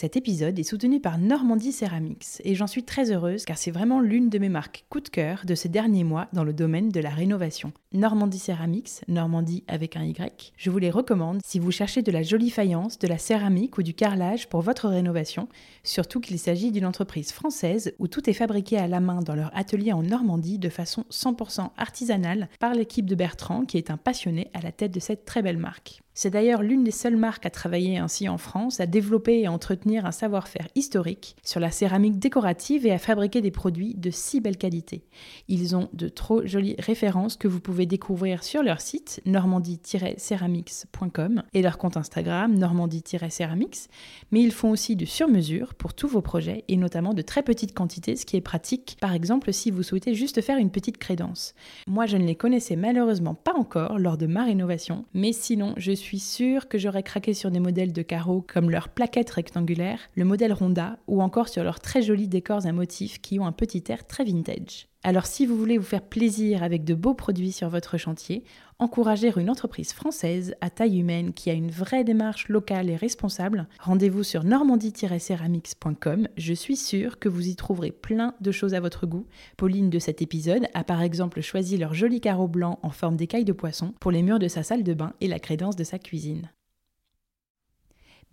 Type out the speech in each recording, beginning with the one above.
Cet épisode est soutenu par Normandie Ceramics et j'en suis très heureuse car c'est vraiment l'une de mes marques coup de cœur de ces derniers mois dans le domaine de la rénovation. Normandie Ceramics, Normandie avec un Y, je vous les recommande si vous cherchez de la jolie faïence, de la céramique ou du carrelage pour votre rénovation, surtout qu'il s'agit d'une entreprise française où tout est fabriqué à la main dans leur atelier en Normandie de façon 100% artisanale par l'équipe de Bertrand qui est un passionné à la tête de cette très belle marque. C'est d'ailleurs l'une des seules marques à travailler ainsi en France, à développer et entretenir un savoir-faire historique sur la céramique décorative et à fabriquer des produits de si belle qualité. Ils ont de trop jolies références que vous pouvez découvrir sur leur site normandie-ceramics.com et leur compte Instagram normandie-ceramics, mais ils font aussi du sur-mesure pour tous vos projets et notamment de très petites quantités, ce qui est pratique par exemple si vous souhaitez juste faire une petite crédence. Moi je ne les connaissais malheureusement pas encore lors de ma rénovation, mais sinon je suis suis sûre que j'aurais craqué sur des modèles de carreaux comme leurs plaquettes rectangulaires, le modèle Ronda ou encore sur leurs très jolis décors à motifs qui ont un petit air très vintage. Alors si vous voulez vous faire plaisir avec de beaux produits sur votre chantier, encourager une entreprise française à taille humaine qui a une vraie démarche locale et responsable, rendez-vous sur normandie-ceramics.com. Je suis sûre que vous y trouverez plein de choses à votre goût. Pauline de cet épisode a par exemple choisi leur joli carreau blanc en forme d'écaille de poisson pour les murs de sa salle de bain et la crédence de sa cuisine.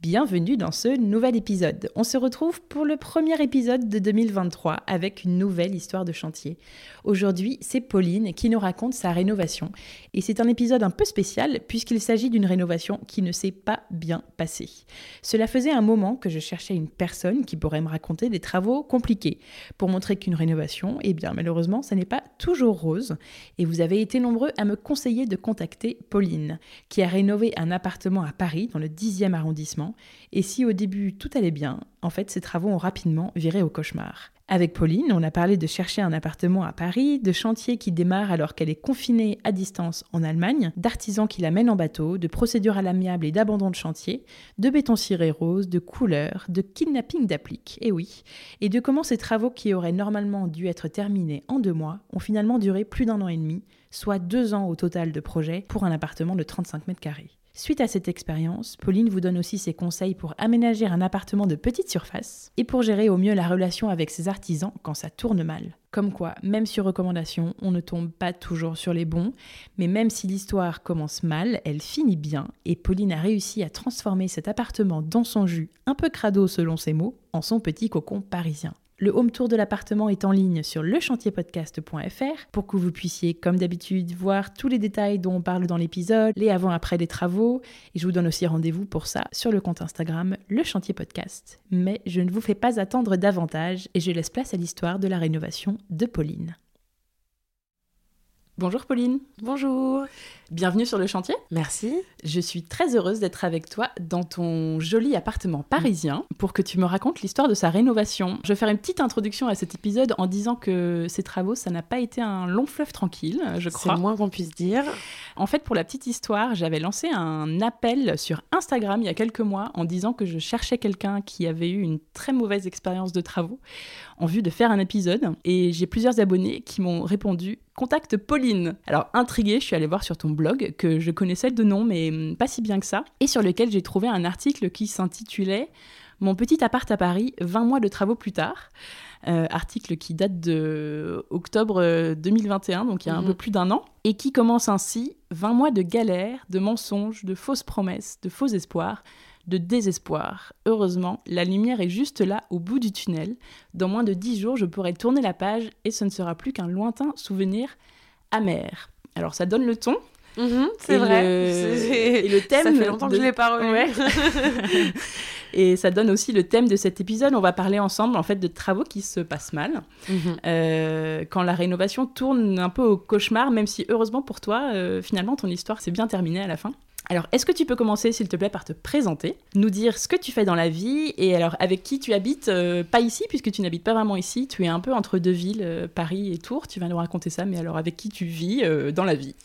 Bienvenue dans ce nouvel épisode. On se retrouve pour le premier épisode de 2023 avec une nouvelle histoire de chantier. Aujourd'hui, c'est Pauline qui nous raconte sa rénovation. Et c'est un épisode un peu spécial puisqu'il s'agit d'une rénovation qui ne s'est pas bien passée. Cela faisait un moment que je cherchais une personne qui pourrait me raconter des travaux compliqués pour montrer qu'une rénovation, eh bien malheureusement, ça n'est pas toujours rose. Et vous avez été nombreux à me conseiller de contacter Pauline, qui a rénové un appartement à Paris dans le 10e arrondissement et si au début tout allait bien, en fait ces travaux ont rapidement viré au cauchemar. Avec Pauline, on a parlé de chercher un appartement à Paris, de chantiers qui démarrent alors qu'elle est confinée à distance en Allemagne, d'artisans qui l'amènent en bateau, de procédures à l'amiable et d'abandon de chantier, de béton ciré rose, de couleurs, de kidnapping d'appliques, et oui, et de comment ces travaux qui auraient normalement dû être terminés en deux mois ont finalement duré plus d'un an et demi, soit deux ans au total de projet pour un appartement de 35 mètres carrés. Suite à cette expérience, Pauline vous donne aussi ses conseils pour aménager un appartement de petite surface et pour gérer au mieux la relation avec ses artisans quand ça tourne mal. Comme quoi, même sur recommandation, on ne tombe pas toujours sur les bons, mais même si l'histoire commence mal, elle finit bien et Pauline a réussi à transformer cet appartement dans son jus, un peu crado selon ses mots, en son petit cocon parisien. Le home tour de l'appartement est en ligne sur lechantierpodcast.fr pour que vous puissiez, comme d'habitude, voir tous les détails dont on parle dans l'épisode, les avant-après des travaux. Et je vous donne aussi rendez-vous pour ça sur le compte Instagram Le Chantier Podcast. Mais je ne vous fais pas attendre davantage et je laisse place à l'histoire de la rénovation de Pauline. Bonjour Pauline. Bonjour. Bienvenue sur le chantier. Merci. Je suis très heureuse d'être avec toi dans ton joli appartement parisien pour que tu me racontes l'histoire de sa rénovation. Je vais faire une petite introduction à cet épisode en disant que ces travaux, ça n'a pas été un long fleuve tranquille, je crois. C'est le moins qu'on puisse dire. En fait, pour la petite histoire, j'avais lancé un appel sur Instagram il y a quelques mois en disant que je cherchais quelqu'un qui avait eu une très mauvaise expérience de travaux en vue de faire un épisode. Et j'ai plusieurs abonnés qui m'ont répondu Contacte Pauline. Alors, intriguée, je suis allée voir sur ton blog que je connaissais de nom, mais hum, pas si bien que ça, et sur lequel j'ai trouvé un article qui s'intitulait Mon petit appart à Paris, 20 mois de travaux plus tard. Euh, article qui date de octobre 2021, euh, donc il y a un mhm. peu plus d'un an, et qui commence ainsi 20 mois de galères, de mensonges, de fausses promesses, de faux espoirs, de désespoir. Heureusement, la lumière est juste là au bout du tunnel. Dans moins de 10 jours, je pourrai tourner la page et ce ne sera plus qu'un lointain souvenir amer. Alors ça donne le ton. Mhm, c'est vrai. Et le thème. Ça fait longtemps que je l'ai pas relu. Ouais. et ça donne aussi le thème de cet épisode. On va parler ensemble en fait de travaux qui se passent mal Mhm. euh, quand la rénovation tourne un peu au cauchemar, même si heureusement pour toi, euh, finalement ton histoire s'est bien terminée à la fin. Alors, est-ce que tu peux commencer, s'il te plaît, par te présenter, nous dire ce que tu fais dans la vie et alors avec qui tu habites euh, Pas ici, puisque tu n'habites pas vraiment ici. Tu es un peu entre deux villes, euh, Paris et Tours. Tu vas nous raconter ça, mais alors avec qui tu vis euh, dans la vie?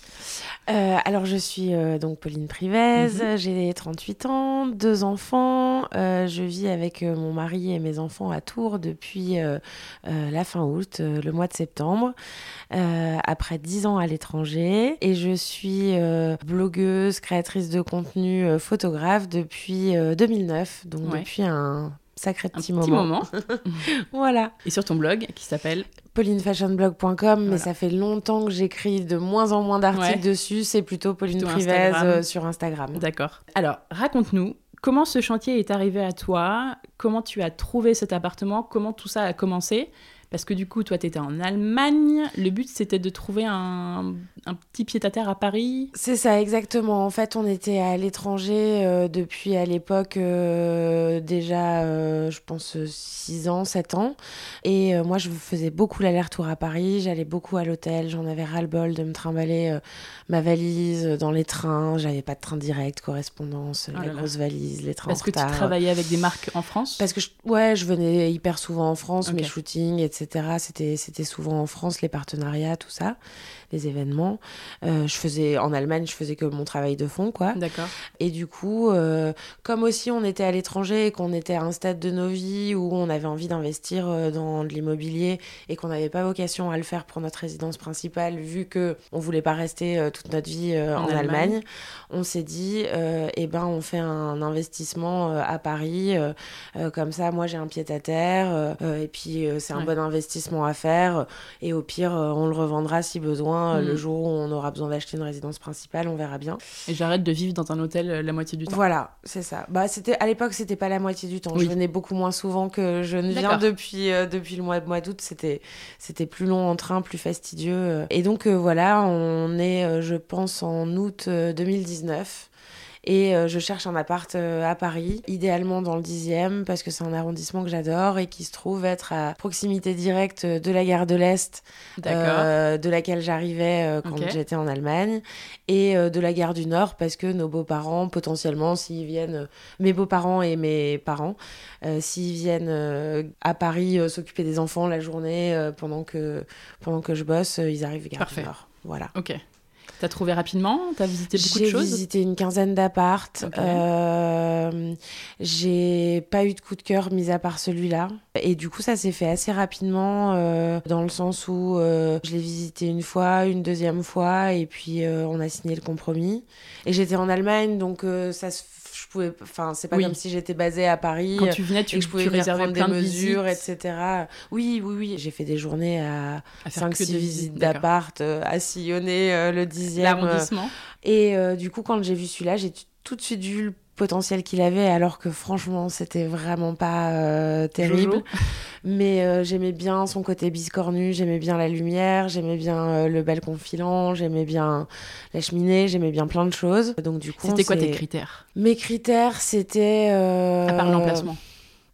Alors, je suis donc Pauline Privez, Mhm. j'ai 38 ans, deux enfants. Je vis avec mon mari et mes enfants à Tours depuis la fin août, le mois de septembre, après 10 ans à l'étranger. Et je suis blogueuse, créatrice de contenu, euh, photographe depuis euh, 2009, donc Ouais. depuis un sacré Un petit, petit moment. Voilà. Et sur ton blog qui s'appelle paulinefashionblog.com, mais Voilà. ça fait longtemps que j'écris de moins en moins d'articles Ouais. dessus. C'est plutôt Pauline Plutôt Privez Instagram. euh, sur Instagram. D'accord. Alors, raconte-nous comment ce chantier est arrivé à toi, comment tu as trouvé cet appartement, comment tout ça a commencé? Parce que du coup, toi, tu étais en Allemagne. Le but, c'était de trouver un, un petit pied-à-terre à Paris. C'est ça, exactement. En fait, on était à l'étranger euh, depuis à l'époque euh, déjà, euh, je pense, 6 ans, 7 ans. Et moi, je faisais beaucoup l'aller-retour à Paris. J'allais beaucoup à l'hôtel. J'en avais ras-le-bol de me trimballer ma valise dans les trains. J'avais pas de train direct, correspondance, Oh la grosse valise, les trains Parce en que tu travaillais avec des marques en France? Parce que je, ouais, je venais hyper souvent en France, mes shootings, etc. C'était, souvent en France, les partenariats, tout ça, les événements. Euh, je faisais, en Allemagne, je faisais que mon travail de fond, quoi. D'accord. Et du coup, euh, comme aussi on était à l'étranger et qu'on était à un stade de nos vies où on avait envie d'investir euh, dans de l'immobilier et qu'on n'avait pas vocation à le faire pour notre résidence principale, vu que on voulait pas rester toute notre vie En en, Allemagne. Allemagne, on s'est dit, eh ben, on fait un investissement à Paris. comme ça, moi, j'ai un pied à terre. et puis, c'est un Ouais. bon investissement à faire. Et au pire, on le revendra si besoin. Euh, Mm. Le jour où on aura besoin d'acheter une résidence principale, on verra bien. Et j'arrête de vivre dans un hôtel euh, la moitié du temps. Voilà, c'est ça. Bah, c'était à l'époque, c'était pas la moitié du temps. Oui. Je venais beaucoup moins souvent que je ne viens depuis euh, depuis le mois, mois d'août. C'était c'était plus long en train, plus fastidieux. Et donc euh, voilà, on est, je pense, en août euh, 2019. Et euh, je cherche un appart euh, à Paris, idéalement dans le 10e, parce que c'est un arrondissement que j'adore et qui se trouve être à proximité directe de la gare de l'Est, euh, de laquelle j'arrivais quand j'étais en Allemagne, et de la gare du Nord, parce que nos beaux-parents, potentiellement, s'ils viennent, mes beaux-parents et mes parents, s'ils viennent à Paris s'occuper des enfants la journée pendant, que, pendant que je bosse, ils arrivent gare Parfait. du Nord. Voilà. Ok. T'as trouvé rapidement? T'as visité beaucoup de J'ai choses? visité une quinzaine d'appartes. Euh, j'ai pas eu de coup de cœur mis à part celui-là. Et du coup, ça s'est fait assez rapidement euh, dans le sens où euh, je l'ai visité une fois, une deuxième fois, et puis on a signé le compromis. Et j'étais en Allemagne, donc ça se, je pouvais, enfin, c'est pas Oui. comme si j'étais basée à Paris. Quand tu venais, tu, et que je pouvais venir prendre des de mesures, visites etc. Oui, oui, oui. J'ai fait des journées à à faire que 5-6 des visites d'accord. d'appart, euh, à sillonner euh, le dixième. euh, L'arrondissement. et euh, du coup, quand j'ai vu celui-là, j'ai tout de suite vu le potentiel qu'il avait, alors que franchement, c'était vraiment pas euh, terrible. Jojo. Mais euh, j'aimais bien son côté biscornu, j'aimais bien la lumière, j'aimais bien euh, le balcon filant, j'aimais bien la cheminée, j'aimais bien plein de choses. Donc du coup, C'était quoi tes critères? Mes critères, c'était... À part l'emplacement.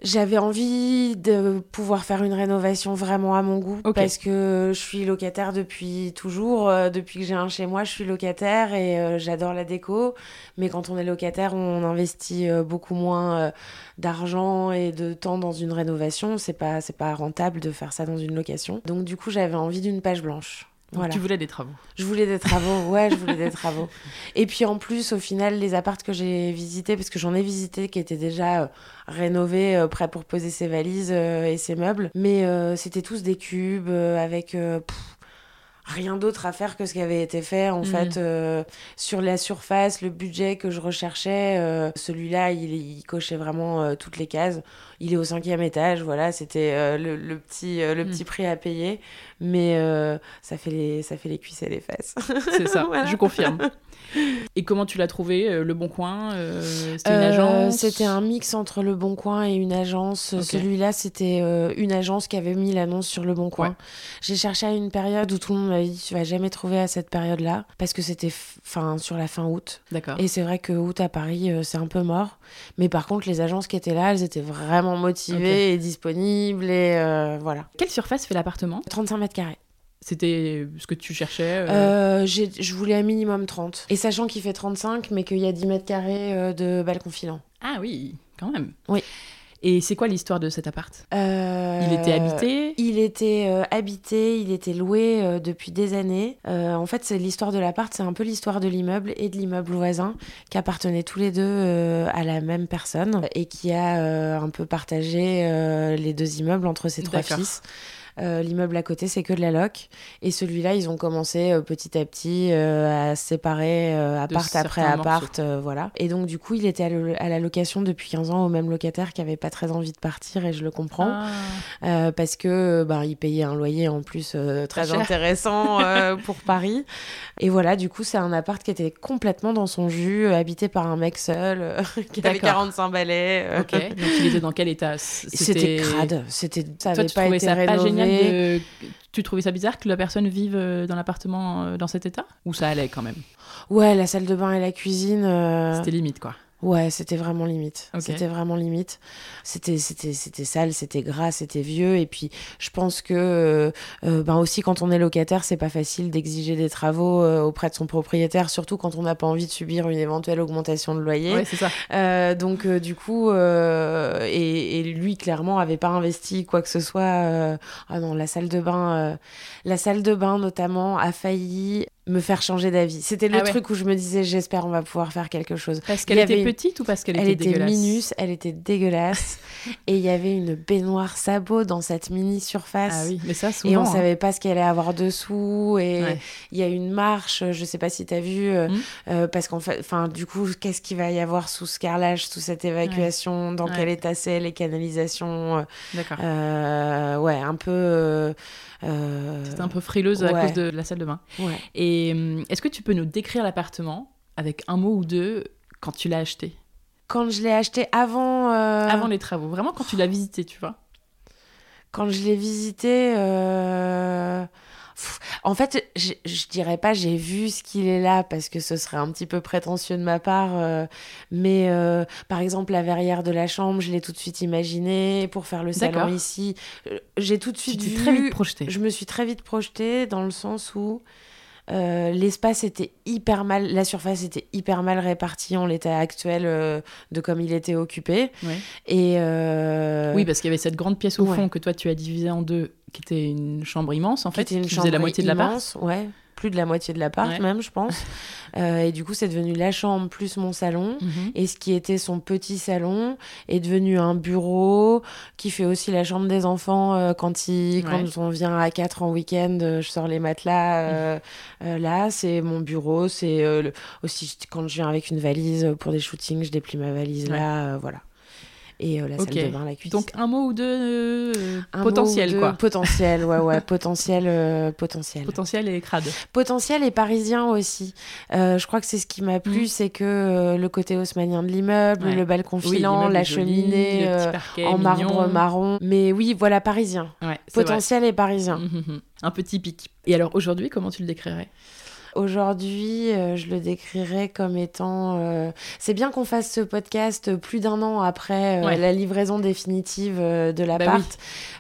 J'avais envie de pouvoir faire une rénovation vraiment à mon goût parce que je suis locataire depuis toujours. euh, depuis que j'ai un chez moi, je suis locataire et euh, j'adore la déco. Mais quand on est locataire, on investit euh, beaucoup moins d'argent et de temps dans une rénovation. C'est pas, c'est pas rentable de faire ça dans une location. Donc du coup, j'avais envie d'une page blanche. Donc Voilà. tu voulais des travaux. Je voulais des travaux, ouais, je voulais des travaux. Et puis en plus, au final, les appartes que j'ai visités, parce que j'en ai visité qui étaient déjà euh, rénovés, euh, prêts pour poser ses valises euh, et ses meubles, mais c'était tous des cubes avec pff, rien d'autre à faire que ce qui avait été fait. En Mhm. fait, euh, sur la surface, le budget que je recherchais, euh, celui-là, il, il cochait vraiment euh, toutes les cases. il est au cinquième étage, voilà, c'était le, le, petit, le mm. petit prix à payer. Mais ça, fait les, ça fait les cuisses et les fesses. C'est ça, je confirme. Et comment tu l'as trouvé Le Bon Coin C'était une agence C'était un mix entre Le Bon Coin et une agence. Celui-là, c'était une agence qui avait mis l'annonce sur Le Bon Coin. J'ai cherché à une période où tout le monde m'avait dit tu vas jamais trouver à cette période-là parce que c'était fin sur la fin août. D'accord. Et c'est vrai que août à Paris, c'est un peu mort. Mais par contre, les agences qui étaient là, elles étaient vraiment motivées et disponibles et voilà. Quelle surface fait l'appartement? 35 mètres carrés. C'était ce que tu cherchais euh... euh je voulais un minimum 30. Et sachant qu'il fait 35, mais qu'il y a 10 mètres carrés euh, de balcon filant. Ah oui, quand même. Oui. Et c'est quoi l'histoire de cet appart? Euh... Il était habité? Il était euh, habité, il était loué depuis des années. en fait, c'est l'histoire de l'appart, c'est un peu l'histoire de l'immeuble et de l'immeuble voisin qui appartenaient tous les deux à la même personne et qui a un peu partagé les deux immeubles entre ses trois fils. Euh, l'immeuble à côté, c'est que de la loc. Et celui-là, ils ont commencé euh, petit à petit euh, à se séparer appart après appart. voilà. Et donc, du coup, il était à, la location depuis 15 ans au même locataire qui avait pas très envie de partir et je le comprends. Ah. parce que bah, il payait un loyer en plus très intéressant pour Paris. Et voilà, du coup, c'est un appart qui était complètement dans son jus, habité par un mec seul, qui avait 45 balais. Ok, donc il était dans quel état? C'était crade. C'était, ça Toi, pas été Pas génial tu trouvais ça bizarre que la personne vive euh, dans l'appartement euh, dans cet état? Ou ça allait quand même Ouais, la salle de bain et la cuisine. Euh, C'était limite, quoi. Ouais, c'était vraiment limite. C'était vraiment limite. C'était c'était c'était sale, c'était gras, c'était vieux et puis je pense que euh, euh, ben aussi quand on est locataire, c'est pas facile d'exiger des travaux euh, auprès de son propriétaire, surtout quand on n'a pas envie de subir une éventuelle augmentation de loyer. Ouais, c'est ça. donc du coup et, et, lui clairement avait pas investi quoi que ce soit ah non, la salle de bain la salle de bain notamment a failli me faire changer d'avis. C'était le ah truc où je me disais, j'espère on va pouvoir faire quelque chose. Parce qu'elle était petite ou parce qu'elle était, était minus, elle était dégueulasse. et il y avait une baignoire sabot dans cette mini surface. Ah oui, mais ça souvent. Et on hein. savait pas ce qu'il allait avoir dessous. Et il y a une marche, je sais pas si tu as vu, euh, mmh. euh, parce qu'en fait, enfin, du coup, qu'est-ce qu'il va y avoir sous ce carrelage, sous cette évacuation, dans quel état c'est, les canalisations. Euh, D'accord. ouais, un peu. Euh... C'était un peu frileuse à cause de la salle de bain. Et hum, est-ce que tu peux nous décrire l'appartement avec un mot ou deux quand tu l'as acheté? Quand je l'ai acheté avant. Euh, avant les travaux, vraiment quand tu l'as visité, tu vois? Quand je l'ai visité. Euh... En fait, je, je dirais pas j'ai vu ce qu'il est là parce que ce serait un petit peu prétentieux de ma part. Euh, mais euh, par exemple, la verrière de la chambre, je l'ai tout de suite imaginé pour faire le salon ici. J'ai tout de suite vu. très vite projeté. Je me suis très vite projetée dans le sens où euh, l'espace était hyper mal, la surface était hyper mal répartie en l'état actuel euh, de comme il était occupé. Et euh, oui, parce qu'il y avait cette grande pièce au fond que toi tu as divisée en deux, qui était une chambre immense en fait, qui, faisait la moitié de la. Ouais plus de la moitié de l'appart même, je pense. Euh, et du coup, c'est devenu la chambre plus mon salon. Mhm. Et ce qui était son petit salon est devenu un bureau qui fait aussi la chambre des enfants euh, quand, il, quand on vient à 4 en week-end. Euh, je sors les matelas. là, c'est mon bureau. C'est aussi quand je viens avec une valise pour des shootings, je déplie ma valise là. voilà et euh, la salle de bain, la cuisine. Donc un mot ou deux euh, potentiel quoi. Potentiel, ouais ouais, potentiel, euh, potentiel. Potentiel et crade. Potentiel et parisien aussi. je crois que c'est ce qui m'a plu, mm. c'est que le côté haussmanien de l'immeuble, le balcon filant, la cheminée en marbre marron. Mais oui, voilà parisien. potentiel et parisien. Hum, hum, hum. Un peu typique. Et alors aujourd'hui, comment tu le décrirais? Aujourd'hui, euh, je le décrirais comme étant. Euh, c'est bien qu'on fasse ce podcast plus d'un an après euh, la livraison définitive de l'appart, bah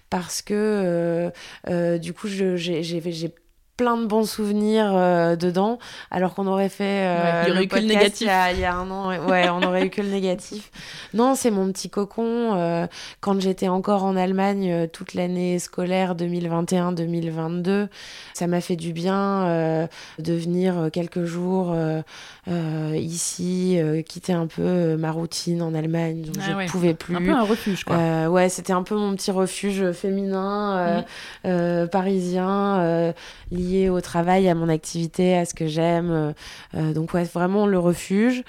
parce que du coup, j'ai plein de bons souvenirs euh, dedans, alors qu'on aurait fait euh, il y aurait eu que le négatif il y, a, un an. Ouais, on aurait eu que le négatif. Non, c'est mon petit cocon. Euh, quand j'étais encore en Allemagne toute l'année scolaire 2021-2022, ça m'a fait du bien de venir quelques jours ici, quitter un peu ma routine en Allemagne, donc ah je ne pouvais plus. Un peu un refuge, quoi. ouais, c'était un peu mon petit refuge féminin, mmh. parisien lié au travail, à mon activité, à ce que j'aime. donc ouais, vraiment le refuge.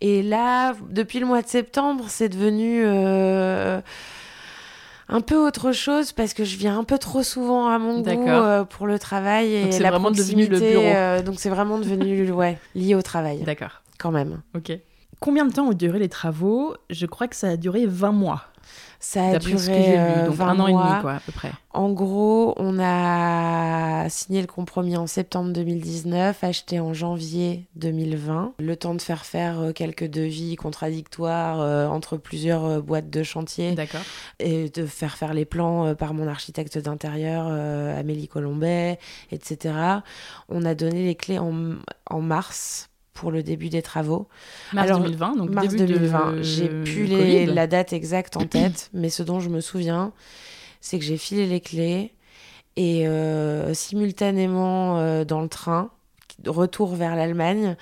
Et là, depuis le mois de septembre, c'est devenu un peu autre chose parce que je viens un peu trop souvent à mon goût euh, pour le travail et la vraiment devenu le bureau. Euh, donc c'est vraiment devenu ouais, lié au travail. D'accord. Quand même. Ok. Combien de temps ont duré les travaux? Je crois que ça a duré 20 mois. Ça a duré euh, donc un an et demi, quoi, à peu près. En gros, on a signé le compromis en septembre 2019, acheté en janvier 2020. Le temps de faire faire euh, quelques devis contradictoires euh, entre plusieurs boîtes de chantier. D'accord. Et de faire faire les plans par mon architecte d'intérieur, Amélie Colombet, etc. On a donné les clés en, en mars pour le début des travaux. Mars 2020, donc mars début 2020. J'ai plus les, la date exacte en tête, mais ce dont je me souviens, c'est que j'ai filé les clés et euh, simultanément euh, dans le train, retour vers l'Allemagne,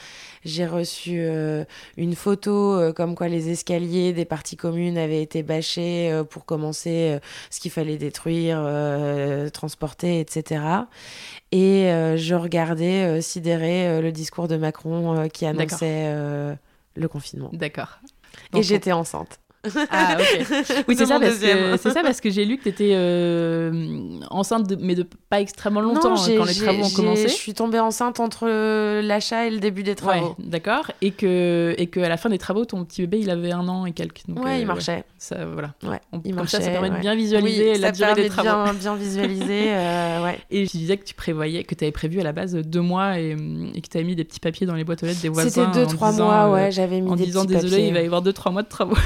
j'ai reçu euh, une photo euh, comme quoi les escaliers des parties communes avaient été bâchés euh, pour commencer ce qu'il fallait détruire, transporter, etc. Et je regardais sidéré le discours de Macron qui annonçait le confinement. D'accord. Et j'étais enceinte. Ah, ok. Oui, c'est ça, parce que, ça parce que j'ai lu que tu étais euh, enceinte, mais de pas extrêmement longtemps hein, quand les travaux ont commencé. Je suis tombée enceinte entre l'achat et le début des travaux. d'accord. Et que, et que à la fin des travaux, ton petit bébé, il avait un an et quelques. Donc, ouais, il euh, marchait. Ça, voilà. Ouais, il comme marchait, ça, ça permet de bien visualiser la durée des travaux. Bien, bien visualiser, euh, ouais. Et je disais que tu prévoyais, que tu avais prévu à la base deux mois et, et que tu avais mis des petits papiers dans les boîtes aux lettres des voisins. C'était deux, trois mois, ouais, j'avais mis en des disant, petits désolé, papiers. il va y avoir deux, trois mois de travaux.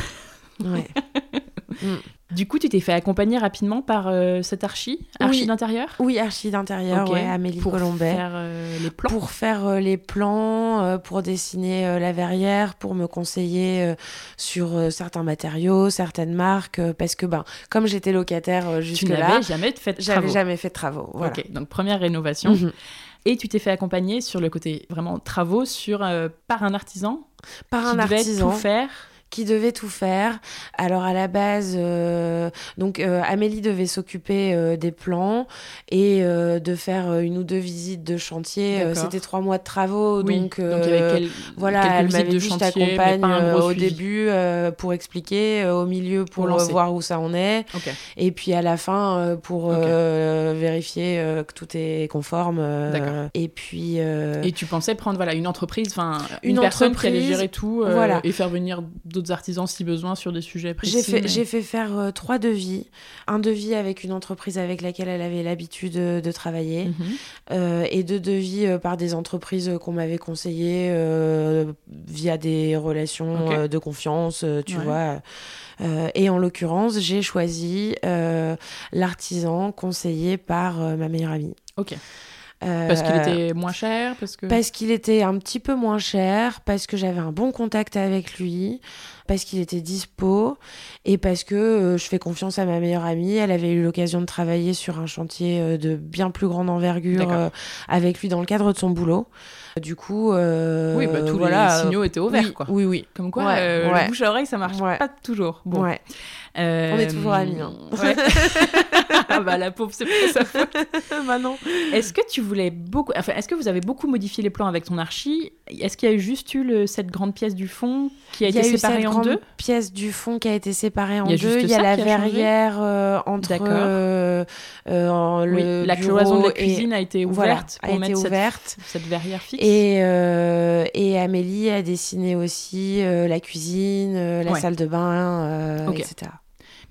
Ouais. Mm. Du coup, tu t'es fait accompagner rapidement par euh, cette archi, archi d'intérieur? Oui, archi d'intérieur, ouais, Amélie pour Colombet. Faire, euh, les plans? Pour faire euh, les plans, pour dessiner la verrière, pour me conseiller sur certains matériaux, certaines marques, parce que ben, comme j'étais locataire jusque-là, tu n'avais jamais fait de travaux. jamais fait de travaux. Voilà. Ok, donc première rénovation. Mhm. Et tu t'es fait accompagner sur le côté vraiment travaux sur, par un artisan Par qui un devait artisan. tout faire qui devait tout faire. Alors à la base, euh, donc euh, Amélie devait s'occuper euh, des plans et de faire une ou deux visites de chantier. C'était trois mois de travaux, oui. donc, donc quel, voilà, elle m'avait dit je t'accompagne au suivi. début pour expliquer, au milieu pour, pour voir où ça en est, okay. et puis à la fin pour okay. vérifier que tout est conforme. et puis et tu pensais prendre voilà une entreprise, enfin une, une, personne entreprise, qui allait gérer tout voilà. et faire venir d'autres artisans si besoin sur des sujets précis. J'ai fait, mais... j'ai fait faire euh, trois devis. Un devis avec une entreprise avec laquelle elle avait l'habitude de, de travailler Mm -hmm. euh, et deux devis euh, par des entreprises qu'on m'avait conseillées euh, via des relations euh, de confiance, euh, tu Ouais. vois. Euh, et en l'occurrence, j'ai choisi euh, l'artisan conseillé par euh, ma meilleure amie. Ok. Euh, Parce qu'il était moins cher parce que... parce qu'il était un petit peu moins cher, parce que j'avais un bon contact avec lui, parce qu'il était dispo et parce que euh, je fais confiance à ma meilleure amie. Elle avait eu l'occasion de travailler sur un chantier euh, de bien plus grande envergure euh, avec lui dans le cadre de son boulot. Du coup, Oui, bah, tous voilà, les signaux étaient ouverts, oui, quoi. Oui, oui. Comme quoi, Ouais, ouais. le bouche à oreille, ça marche Ouais. pas toujours. Bon. On est toujours amis, hein. ah bah la pauvre, c'est pas sa faute. bah non. Est-ce que tu voulais beaucoup... Enfin, est-ce que vous avez beaucoup modifié les plans avec ton archi? Est-ce qu'il y a eu juste eu le- cette grande pièce du fond qui a été eu séparée cette en grande pièce du fond qui a été séparée en a deux. Il y a la a verrière euh, entre euh, euh, le Oui, la cloison de la et- cuisine a été voilà, ouverte a pour été mettre cette- ouverte. Cette, verrière fixe. Et, euh, et Amélie a dessiné aussi euh, la cuisine, la Ouais. salle de bain, euh, Ok. etc.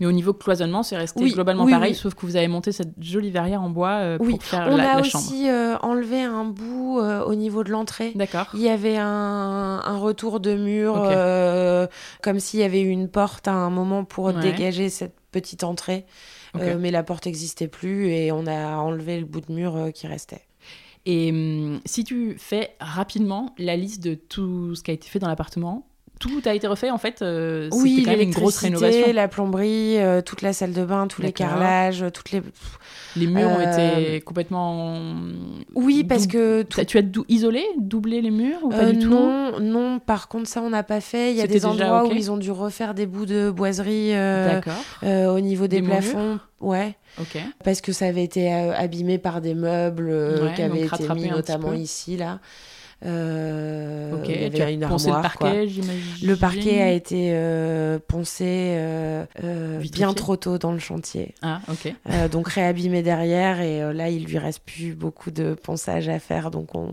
Mais au niveau cloisonnement, c'est resté Oui, globalement oui, pareil, oui. sauf que vous avez monté cette jolie verrière en bois euh, pour faire On la, a la chambre. aussi enlevé un bout euh, au niveau de l'entrée. D'accord. Il y avait un, un retour de mur, euh, comme s'il y avait eu une porte à un moment pour Ouais. dégager cette petite entrée. Mais la porte n'existait plus et on a enlevé le bout de mur qui restait. Et hum, si tu fais rapidement la liste de tout ce qui a été fait dans l'appartement, tout a été refait en fait. euh, Oui, c'était quand même une grosse rénovation. la plomberie, euh, toute la salle de bain, tous les carrelages, toutes les. Les murs ont Euh, été complètement. Oui, parce Dou- que Tu as dou- isolé, doublé les murs ou pas Euh, du tout non, non, par contre, ça, on n'a pas fait. Il y a des endroits où ils ont dû refaire des bouts de boiserie euh, D'accord. euh, au niveau des, plafonds. Ouais, Ok. parce que ça avait été euh, abîmé par des meubles euh, Ouais, qui avaient été mis notamment ici, là. Euh, Ok. il y avait tu as une poncé le armoire, parquet, j'imagine. Le parquet a été euh, poncé euh, euh, bien trop tôt dans le chantier. Ah, ok. Euh, donc réabîmé derrière et euh, là il lui reste plus beaucoup de ponçage à faire donc on,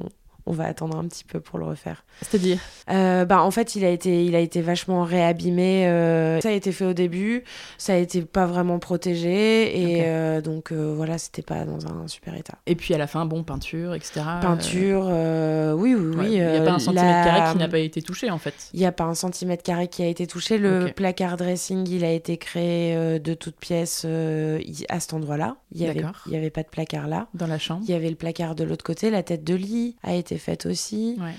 on va attendre un petit peu pour le refaire. C'est-à-dire Euh, bah, en fait, il a été, il a été vachement réabîmé. euh, ça a été fait au début, ça a été pas vraiment protégé et euh, donc euh, voilà, c'était pas dans un super état. Et puis à la fin, bon, peinture, etc. Peinture, oui, oui, oui. Il n'y a pas un centimètre la- carré qui n'a pas été touché en fait. Il n'y a pas un centimètre carré qui a été touché. Le placard dressing, il a été créé de toutes pièces à cet endroit-là. Il n'y avait, D'accord. il y avait pas de placard là. Dans la chambre. Il y avait le placard de l'autre côté. La tête de lit a été faite aussi. Ouais.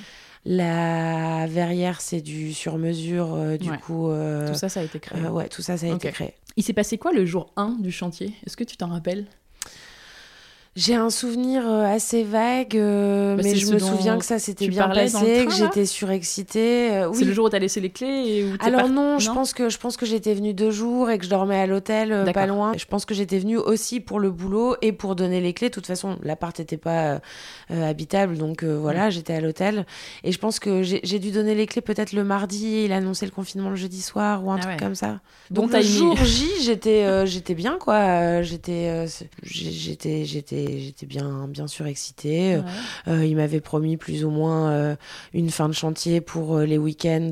La verrière, c'est du sur-mesure. euh, du Ouais. coup, euh, Tout ça, ça a été créé. euh, ouais, tout ça, ça a été créé. Il s'est passé quoi le jour 1 du chantier? Est-ce que tu t'en rappelles? J'ai un souvenir euh, assez vague, euh, Bah, mais je me souviens que ça s'était bien passé, train, que j'étais surexcitée. euh, C'est oui. le jour où t'as laissé les clés et où t'es Alors non, je pense que je pense que j'étais venue deux jours et que je dormais à l'hôtel euh, pas loin. Je pense que j'étais venue aussi pour le boulot et pour donner les clés. De toute façon, l'appart n'était pas habitable, donc voilà, j'étais à l'hôtel. Et je pense que j'ai dû donner les clés peut-être le mardi. et Il a annoncé le confinement le jeudi soir ou un Ah truc ouais. comme ça. Bon Donc le jour J, j'étais j'étais bien quoi. J'étais j'ai- j'étais j'étais j'étais bien bien surexcitée. Ouais. Euh, il m'avait promis plus ou moins euh, une fin de chantier pour euh, les week-ends,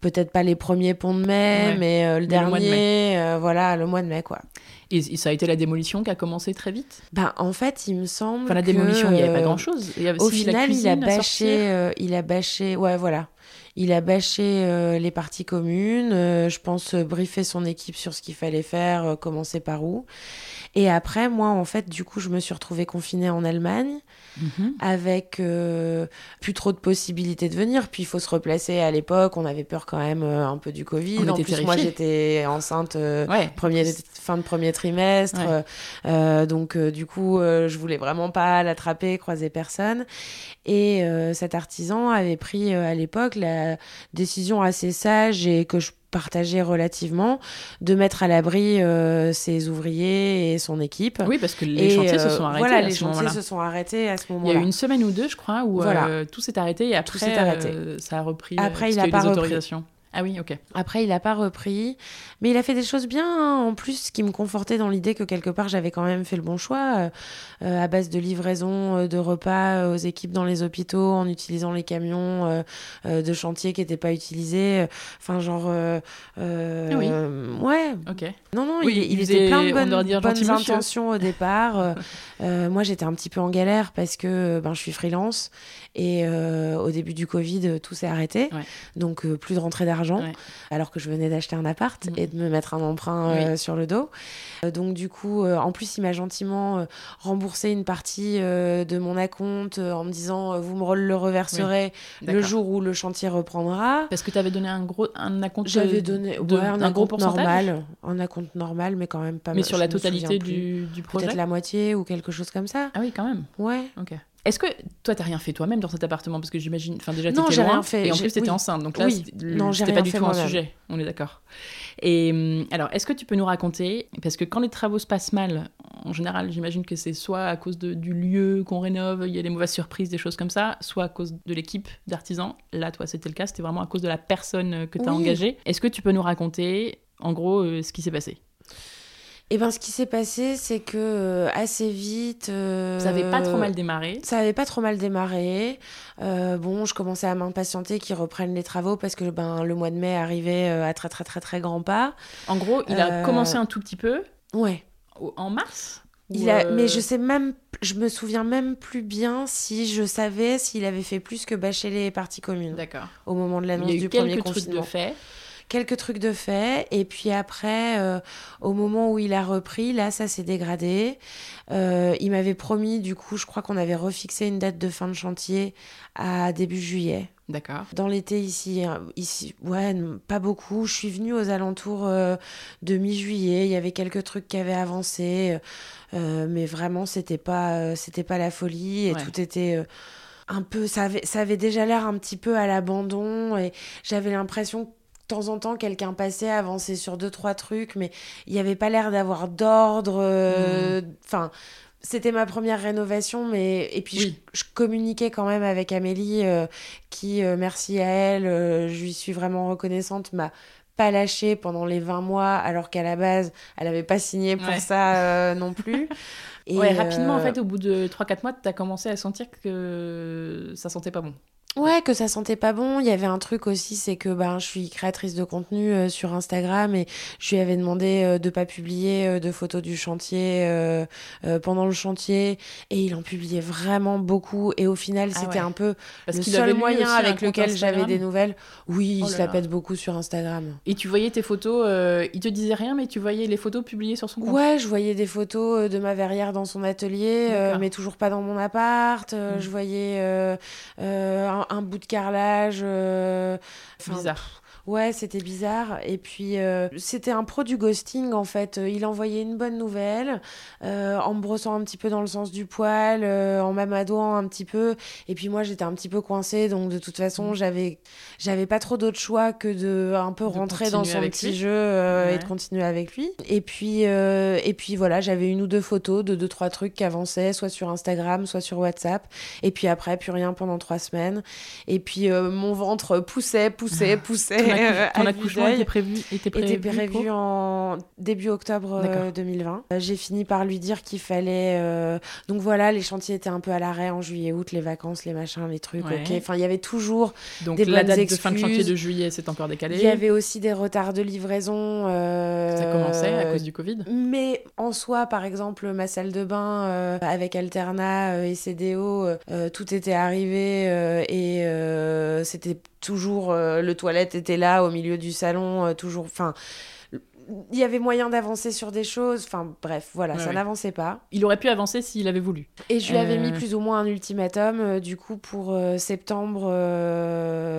peut-être pas les premiers ponts de mai, Ouais. mais le Mais le mois de dernier, voilà, le mois de mai, quoi. Et, et ça a été la démolition qui a commencé très vite? Ben, en fait, il me semble Enfin, la que, démolition, il n'y avait pas grand-chose. Au final, il a bâché, il a bâché, ouais, voilà. Il a bâché euh, les parties communes, euh, je pense euh, briefer son équipe sur ce qu'il fallait faire, commencer par où. Et après, moi, en fait, du coup, je me suis retrouvée confinée en Allemagne. Mhm. avec euh, plus trop de possibilités de venir. Puis il faut se replacer. À l'époque, on avait peur quand même euh, un peu du Covid. On en plus, moi, j'étais enceinte euh, Ouais. premier, fin de premier trimestre. Ouais. donc, du coup, je voulais vraiment pas l'attraper, croiser personne. Et cet artisan avait pris à l'époque la décision assez sage et que je partageais relativement de mettre à l'abri euh, ses ouvriers et son équipe. Oui, parce que les Et, chantiers se euh, sont arrêtés Voilà, à les ce chantiers moment-là. se sont arrêtés à ce Il y a moment-là. eu une semaine ou deux, je crois, où Voilà. euh, tout s'est arrêté et après, arrêté. euh, ça a repris. Après, il parce a qu'il y pas repris. Ah oui, ok. Après, il n'a pas repris, mais il a fait des choses bien. hein. En plus, ce qui me confortait dans l'idée que quelque part, j'avais quand même fait le bon choix, euh, euh, à base de livraison euh, de repas aux équipes dans les hôpitaux, en utilisant les camions euh, de chantier qui n'étaient pas utilisés. Enfin, genre, euh, Ah oui. ouais. Ok. Non, non, Oui, il, était plein de on bonnes, intentions au départ. Moi, j'étais un petit peu en galère parce que ben, je suis freelance et au début du Covid, tout s'est arrêté. Ouais. Donc, plus de rentrée d'argent Ouais. alors que je venais d'acheter un appart Mm. et de me mettre un emprunt euh, sur le dos. Euh, donc, du coup, euh, en plus, il m'a gentiment remboursé une partie de mon acompte en me disant Vous me le reverserez le jour où le chantier reprendra. Parce que tu avais donné un gros un acompte J'avais donné de- ouais, un, un gros pourcentage normal, un acompte normal, mais quand même pas mais sur la totalité du, du projet. Peut-être la moitié ou quelque chose comme ça. Ah oui, quand même. Ouais. Ok. Est-ce que toi, t'as rien fait toi-même dans cet appartement? Parce que j'imagine. Enfin, déjà, Non, t'étais j'ai loin. rien fait. Et en plus, t'étais oui. enceinte. Donc là, Oui. c'était- pas du tout un sujet. On est d'accord. Et hum, alors, est-ce que tu peux nous raconter Parce que quand les travaux se passent mal, en général, j'imagine que c'est soit à cause de- du lieu qu'on rénove, il y a des mauvaises surprises, des choses comme ça, soit à cause de l'équipe d'artisans. Là, toi, c'était le cas. C'était vraiment à cause de la personne que tu as Oui. engagée. Est-ce que tu peux nous raconter, en gros, euh, ce qui s'est passé? Et ben, ce qui s'est passé, c'est que euh, assez vite. euh, Ça avait pas trop mal démarré. Ça avait pas trop mal démarré. Euh, bon, je commençais à m'impatienter qu'ils reprennent les travaux parce que ben le mois de mai arrivait euh, à très très très très grands pas. En gros, il a commencé un tout petit peu Ouais. en mars Il a, mais je sais même, je me souviens même plus bien si je savais s'il avait fait plus que bâcher les parties communes D'accord. au moment de Il l'annonce y a eu du quelques premier trucs confinement. de fait. Quelques trucs de fait. Et puis après, euh, au moment où il a repris, là, ça s'est dégradé. Euh, il m'avait promis, du coup, je crois qu'on avait refixé une date de fin de chantier à début juillet. D'accord. Dans l'été ici, euh, ici, ouais, pas beaucoup. Je suis venue aux alentours euh, de mi-juillet. Il y avait quelques trucs qui avaient avancé, euh, mais vraiment c'était pas, c'était pas la folie et tout était un peu. Ça avait, ça avait déjà l'air un petit peu à l'abandon et j'avais l'impression temps en temps quelqu'un passait, avançait sur deux trois trucs, mais il n'y avait pas l'air d'avoir d'ordre. Mmh. Enfin c'était ma première rénovation, mais et puis je, communiquais quand même avec Amélie, euh, qui, euh, merci à elle, euh, je lui suis vraiment reconnaissante, m'a pas lâché pendant les 20 mois, alors qu'à la base, elle n'avait pas signé pour ça non plus. Et ouais, rapidement, en fait, au bout de 3-4 mois, tu as commencé à sentir que ça sentait pas bon. Ouais, que ça sentait pas bon. Il y avait un truc aussi, c'est que ben, je suis créatrice de contenu euh, sur Instagram et je lui avais demandé euh, de pas publier euh, de photos du chantier pendant le chantier et il en publiait vraiment beaucoup et au final ah c'était un peu le seul moyen avec lequel j'avais des nouvelles. Oui, oh il se la pète beaucoup sur Instagram. Et tu voyais tes photos, il te disait rien mais tu voyais les photos publiées sur son compte? Ouais, je voyais des photos de ma verrière dans son atelier mais toujours pas dans mon appart. Hmm. Je voyais un, un bout de carrelage. Euh, Bizarre. Ouais, c'était bizarre. Et puis, euh, c'était un pro du ghosting, en fait. Il envoyait une bonne nouvelle euh, en me brossant un petit peu dans le sens du poil, euh, en m'amadouant un petit peu. Et puis, moi, j'étais un petit peu coincée. Donc, de toute façon, mm. j'avais, j'avais pas trop d'autre choix que de un peu rentrer dans son petit jeu et de continuer avec lui. Et puis, et puis voilà, j'avais une ou deux photos de deux, trois trucs qui avançaient, soit sur Instagram, soit sur WhatsApp. Et puis après, plus rien pendant trois semaines. Et puis, mon ventre poussait, poussait, poussait. Ton accouchement était prévu, était prévu, en début octobre 2020. Euh, euh, j'ai fini par lui dire qu'il fallait. Euh, donc voilà, les chantiers étaient un peu à l'arrêt en juillet, août, les vacances, les machins, les trucs. Ok. Enfin, il y avait toujours donc, des la date de fin de chantier de juillet s'est encore décalée. Il y avait aussi des retards de livraison. Ça commençait à cause du Covid. Mais en soi, par exemple, ma salle de bain avec Alterna et CDO, tout était arrivé et c'était toujours euh, le toilette était là au milieu du salon, euh, toujours. Enfin, il y avait moyen d'avancer sur des choses. Enfin, bref, voilà, ça n'avançait pas. Il aurait pu avancer s'il avait voulu. Et je lui avais mis euh. plus ou moins un ultimatum, euh, du coup, pour euh, septembre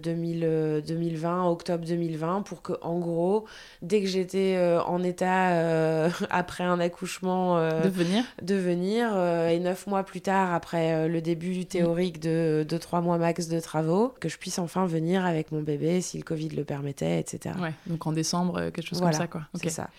2020, octobre 2020, pour que, en gros, dès que j'étais en état après un accouchement, de venir, de venir et neuf mois plus tard, après le début théorique de, de trois mois max de travaux, que je puisse enfin venir avec mon bébé si le Covid le permettait, etc. Ouais, donc en décembre, quelque chose comme ça, quoi. C'est ça.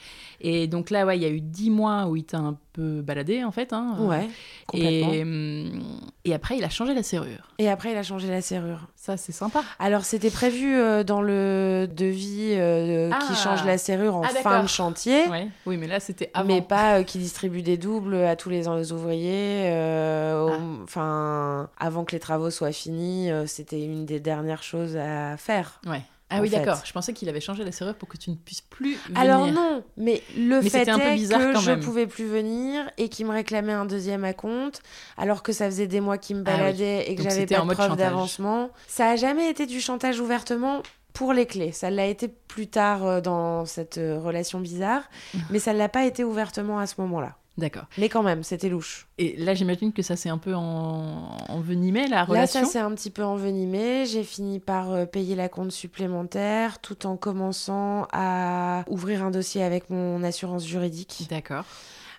Et donc là, ouais, il y a eu dix mois où il t'a un peu baladé, en fait. Hein, ouais, complètement. Et, hum, et, après, il a changé la serrure. Et après, il a changé la serrure. Ça, c'est sympa. Alors, c'était prévu euh, dans le devis euh, qui ah. change la serrure en ah, fin de chantier. Ouais. Oui, mais là, c'était avant. Mais pas euh, qui distribue des doubles à tous les ouvriers. Ah. Enfin, avant que les travaux soient finis, c'était une des dernières choses à faire. Ouais. Ah oui, d'accord. Je pensais qu'il avait changé la serrure pour que tu ne puisses plus venir. Alors non, mais le fait un est que je ne pouvais plus venir et qu'il me réclamait un deuxième à compte, alors que ça faisait des mois qu'il me ah baladait et que j'avais pas de preuve d'avancement. Ça a jamais été du chantage ouvertement pour les clés. Ça l'a été plus tard euh, dans cette euh, relation bizarre, mais ça ne l'a pas été ouvertement à ce moment-là. D'accord. Mais quand même, c'était louche. Et là, j'imagine que ça s'est un peu en... envenimé, la relation Là, ça s'est un petit peu envenimé. J'ai fini par euh, payer la compte supplémentaire tout en commençant à ouvrir un dossier avec mon assurance juridique. D'accord.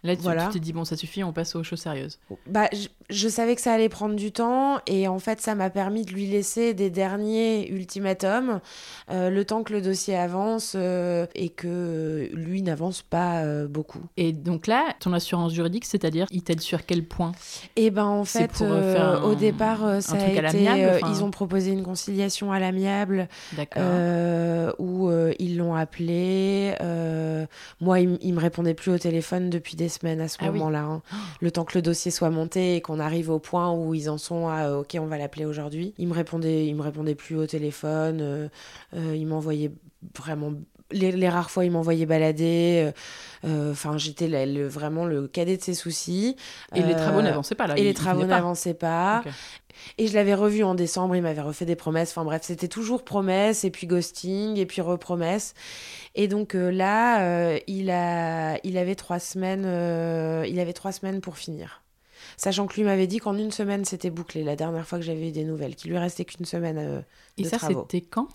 Là, tu, voilà. tu t'es dit, bon, ça suffit, on passe aux choses sérieuses. Bah, je, savais que ça allait prendre du temps et en fait, ça m'a permis de lui laisser des derniers ultimatums, euh, le temps que le dossier avance euh, et que lui n'avance pas euh, beaucoup. Et donc là, ton assurance juridique, c'est-à-dire, il t'aide sur quel point? Eh ben, en fait, au départ, ça a été, ils ont proposé une conciliation à l'amiable où ils l'ont appelé. moi, il, il me répondait plus au téléphone depuis des semaines à ce ah moment-là. Hein. Le temps que le dossier soit monté et qu'on arrive au point où ils en sont à euh, OK, on va l'appeler aujourd'hui. Il me répondait, il me répondait plus au téléphone. Euh, euh, il m'envoyait vraiment Les, rares fois, il m'envoyait balader. Enfin, j'étais vraiment le cadet de ses soucis. Et les travaux n'avançaient pas là. Et les travaux n'avançaient pas. Et je l'avais revu en décembre, il m'avait refait des promesses. Enfin bref, c'était toujours promesses, et puis ghosting, et puis repromesses. Et donc euh, là, euh, il, a, il, avait trois semaines, euh, il avait trois semaines pour finir. Sachant que lui m'avait dit qu'en une semaine, c'était bouclé. La dernière fois que j'avais eu des nouvelles, qu'il lui restait qu'une semaine de Et ça, c'était quand?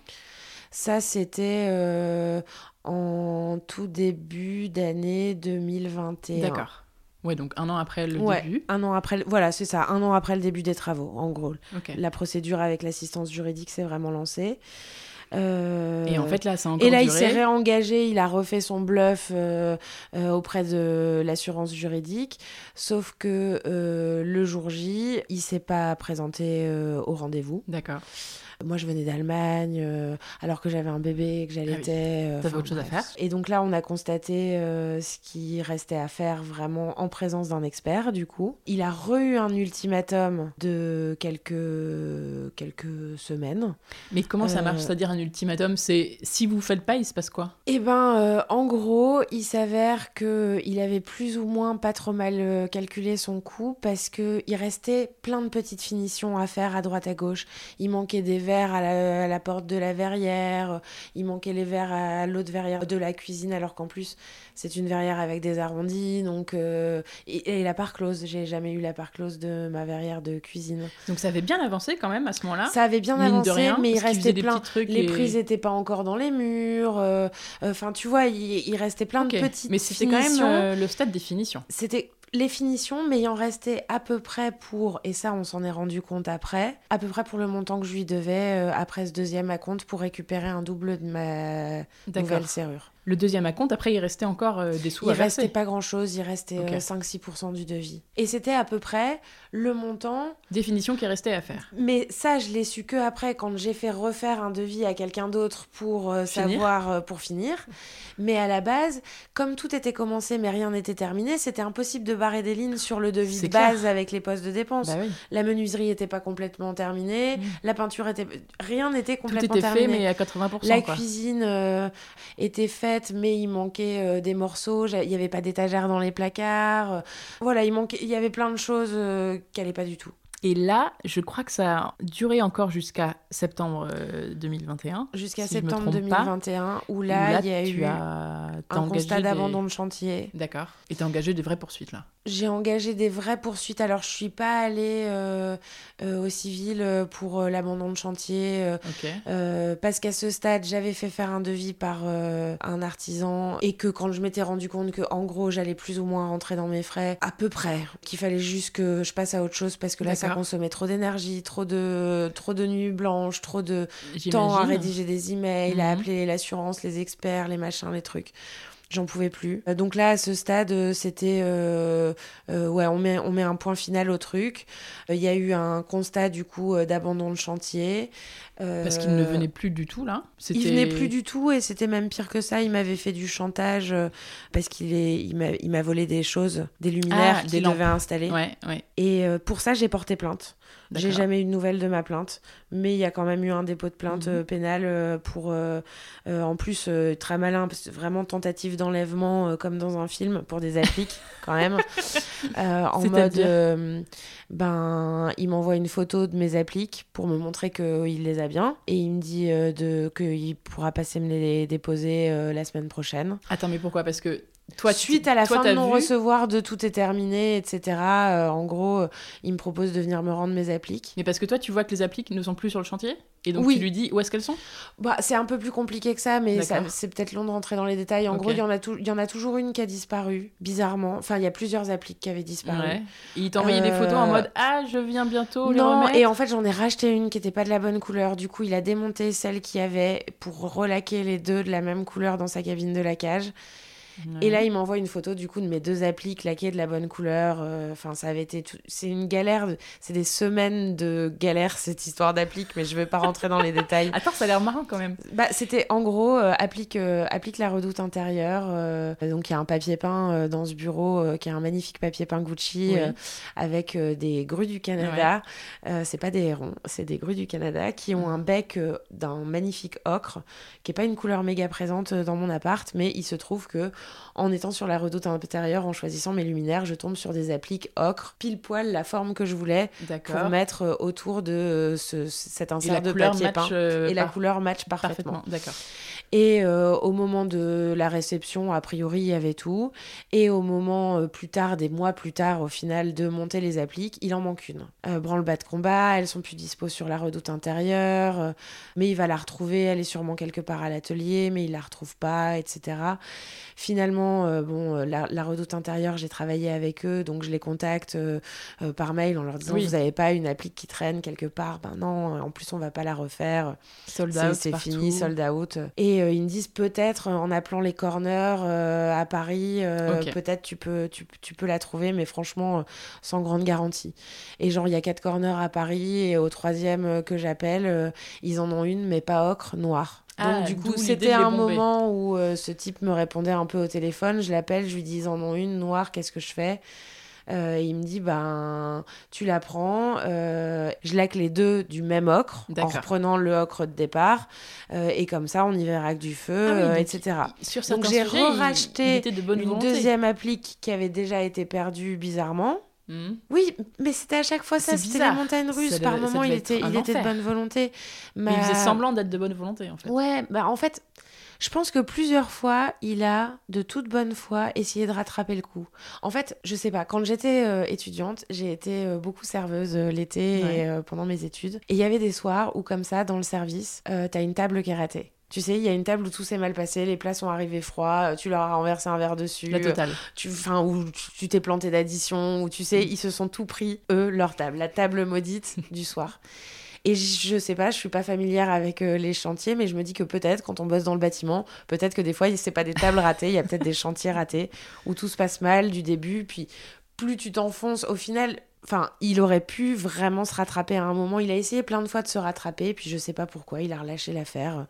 Ça, c'était en tout début d'année 2021. D'accord. Ouais, donc un an après le ouais, début. Un an après, voilà, c'est ça, un an après le début des travaux, en gros. La procédure avec l'assistance juridique s'est vraiment lancée. Euh, et en fait, là, ça encore Et là, il s'est réengagé, il a refait son bluff euh, euh, auprès de l'assurance juridique. Sauf que le jour J, il s'est pas présenté au rendez-vous. D'accord. Moi, je venais d'Allemagne, euh, alors que j'avais un bébé, que j'allaitais. Ah oui. Euh, autre chose à faire. Et donc là, on a constaté euh, ce qui restait à faire vraiment en présence d'un expert, du coup. Il a re-eu un ultimatum de quelques, quelques semaines. Mais comment ça marche? C'est-à-dire un ultimatum, c'est si vous faites pas, il se passe quoi? Eh ben, en gros, il s'avère qu'il avait plus ou moins pas trop mal calculé son coût parce qu'il restait plein de petites finitions à faire à droite à gauche. Il manquait des verres à la, porte de la verrière, il manquait les verres à l'autre verrière de la cuisine, alors qu'en plus, c'est une verrière avec des arrondis. Donc, euh, et, la part close, j'ai jamais eu la part close de ma verrière de cuisine. Donc ça avait bien avancé quand même à ce moment-là Ça avait bien avancé, mais il restait plein. Les prises n'étaient pas encore dans les murs. Euh, enfin, tu vois, il, restait plein de petites. Mais c'était quand même euh, le stade des finitions. C'était les finitions, en restait à peu près pour, et ça on s'en est rendu compte après, à peu près pour le montant que je lui devais euh, après ce deuxième à compte pour récupérer un double de ma nouvelle serrure le deuxième à compte, après, il restait encore euh, des sous il à verser. Il restait pas grand-chose, il restait 5-6% euh, du devis. Et c'était à peu près le montant... Définition qui restait à faire. Mais ça, je l'ai su que après, quand j'ai fait refaire un devis à quelqu'un d'autre pour euh, savoir, pour finir. Mais à la base, comme tout était commencé, mais rien n'était terminé, c'était impossible de barrer des lignes sur le devis de base avec les postes de dépenses. Bah la menuiserie n'était pas complètement terminée, mmh. la peinture était... Rien n'était complètement tout était terminé. fait, mais à 80%. La cuisine était faite mais il manquait euh, des morceaux. Il n'y avait pas d'étagère dans les placards. Euh, voilà, il, manquait, il y avait plein de choses euh, qui n'allaient pas du tout. Et là, je crois que ça a duré encore jusqu'à septembre 2021. Jusqu'à septembre 2021, où là, il y a eu un constat d'abandon de chantier. D'accord. Et tu as engagé des vraies poursuites là j'ai engagé des vraies poursuites. Alors, je suis pas allée euh, euh, au civil euh, pour l'abandon de chantier. parce qu'à ce stade, j'avais fait faire un devis par un artisan et que quand je m'étais rendu compte que, en gros, j'allais plus ou moins rentrer dans mes frais, à peu près, qu'il fallait juste que je passe à autre chose parce que là, ça consommait trop d'énergie, trop de, trop de nuits blanches, trop de temps à rédiger des emails, à mhm. appeler l'assurance, les experts, les machins, les trucs. J'en pouvais plus. Euh, donc là, à ce stade, euh, c'était euh, ouais, on met on met un point final au truc. Il y a eu un constat du coup d'abandon de chantier. Parce qu'il ne venait plus du tout là. Il venait plus du tout et c'était même pire que ça. Il m'avait fait du chantage parce qu'il est il m'a volé des choses, des luminaires ah, qu'il devait installer. Ouais, ouais. Et pour ça, j'ai porté plainte. J'ai jamais eu de nouvelles de ma plainte, mais il y a quand même eu un dépôt de plainte mhm. euh, pénal euh, pour, euh, en plus, très malin, vraiment tentative d'enlèvement comme dans un film pour des appliques quand même. en mode, ben, il m'envoie une photo de mes appliques pour me montrer qu'il les a bien et il me dit de qu'il pourra passer me les déposer la semaine prochaine. Attends, mais pourquoi? Parce que toi, Suite à la fin de non-recevoir de tout est terminé, etc., euh, en gros, euh, il me propose de venir me rendre mes appliques. Mais parce que toi, tu vois que les appliques ne sont plus sur le chantier Et donc tu lui dis où est-ce qu'elles sont? Bah, C'est un peu plus compliqué que ça, mais c'est peut-être long de rentrer dans les détails. En gros, il y, en a y en a toujours une qui a disparu, bizarrement. Enfin, il y a plusieurs appliques qui avaient disparu. Ouais. il t'a envoyé des photos en euh, mode Ah, je viens bientôt. Non, et en fait, j'en ai racheté une qui n'était pas de la bonne couleur. Du coup, il a démonté celle qu'il y avait pour relaquer les deux de la même couleur dans sa cabine de laquage. Et là, il m'envoie une photo du coup de mes deux applis claquées de la bonne couleur. euh, Enfin, ça avait été. tout- C'est une galère. de- C'est des semaines de galère cette histoire d'applique, mais je vais pas rentrer dans les détails. Attends, ça a l'air marrant quand même. Bah, c'était en gros euh, applique, euh, applique la redoute intérieure. donc il y a un papier peint dans ce bureau qui est un magnifique papier peint Gucci Oui. avec des grues du Canada. Euh, c'est pas des hérons, c'est des grues du Canada qui ont un bec d'un magnifique ocre qui est pas une couleur méga présente dans mon appart, mais il se trouve que en étant sur la redoute intérieure, en choisissant mes luminaires, je tombe sur des appliques ocre pile poil la forme que je voulais pour mettre euh, autour de euh, ce- cet Et insert de papier match peint. euh, Et la par- couleur match parfaitement. parfaitement. D'accord. Et euh, au moment de la réception, a priori, il y avait tout. Et au moment euh, plus tard, des mois plus tard, au final, de monter les appliques, il en manque une. Branle-bas de combat, elles sont plus dispo sur la redoute intérieure, mais il va la retrouver, elle est sûrement quelque part à l'atelier, mais il la retrouve pas, etc. Finalement, euh, bon, euh, la, la redoute intérieure, j'ai travaillé avec eux, donc je les contacte euh, par mail en leur disant Oui. Vous n'avez pas une applique qui traîne quelque part? Ben non, en plus, on va pas la refaire Sold c'est out c'est fini, sold out. Et ils me disent peut-être en appelant les corners à Paris, peut-être tu peux, tu, tu peux la trouver, mais franchement, sans grande garantie. Et genre, il y a quatre corners à Paris, et au troisième que j'appelle, ils en ont une, mais pas ocre, noire. Donc Ah, du coup, c'était un moment où euh, ce type me répondait un peu au téléphone. Je l'appelle, je lui dis ils en ont une noire, qu'est-ce que je fais Euh, Il me dit ben tu la prends. Euh, je laque les deux du même ocre en reprenant le ocre de départ Euh, et comme ça on y verra que du feu, Ah oui, donc etc. Sur Donc j'ai re-racheté de Une volonté. deuxième applique qui avait déjà été perdue bizarrement. Mhm. Oui, mais c'était à chaque fois ça, c'était les montagnes russes. Par moment, il était, il était de bonne volonté. Mais il faisait Ma- semblant d'être de bonne volonté en fait. Ouais, bah en fait, je pense que plusieurs fois, il a, de toute bonne foi, essayé de rattraper le coup. En fait, je sais pas, quand j'étais euh, étudiante, j'ai été euh, beaucoup serveuse euh, l'été Ouais. et pendant mes études. Et il y avait des soirs où, comme ça, dans le service, t'as une table qui est ratée. Tu sais, il y a une table où tout s'est mal passé, les plats sont arrivés froids, euh, tu leur as renversé un verre dessus. La totale. tu enfin où tu- t'es planté d'addition ou tu sais Mm. ils se sont tout pris eux leur table la table maudite du soir et je je sais pas je suis pas familière avec euh, les chantiers mais je me dis que peut-être quand on bosse dans le bâtiment peut-être que des fois c'est pas des tables ratées il y a peut-être des chantiers ratés où tout se passe mal du début puis plus tu t'enfonces au final Enfin, il aurait pu vraiment se rattraper à un moment. Il a essayé plein de fois de se rattraper, puis je sais pas pourquoi, il a relâché l'affaire.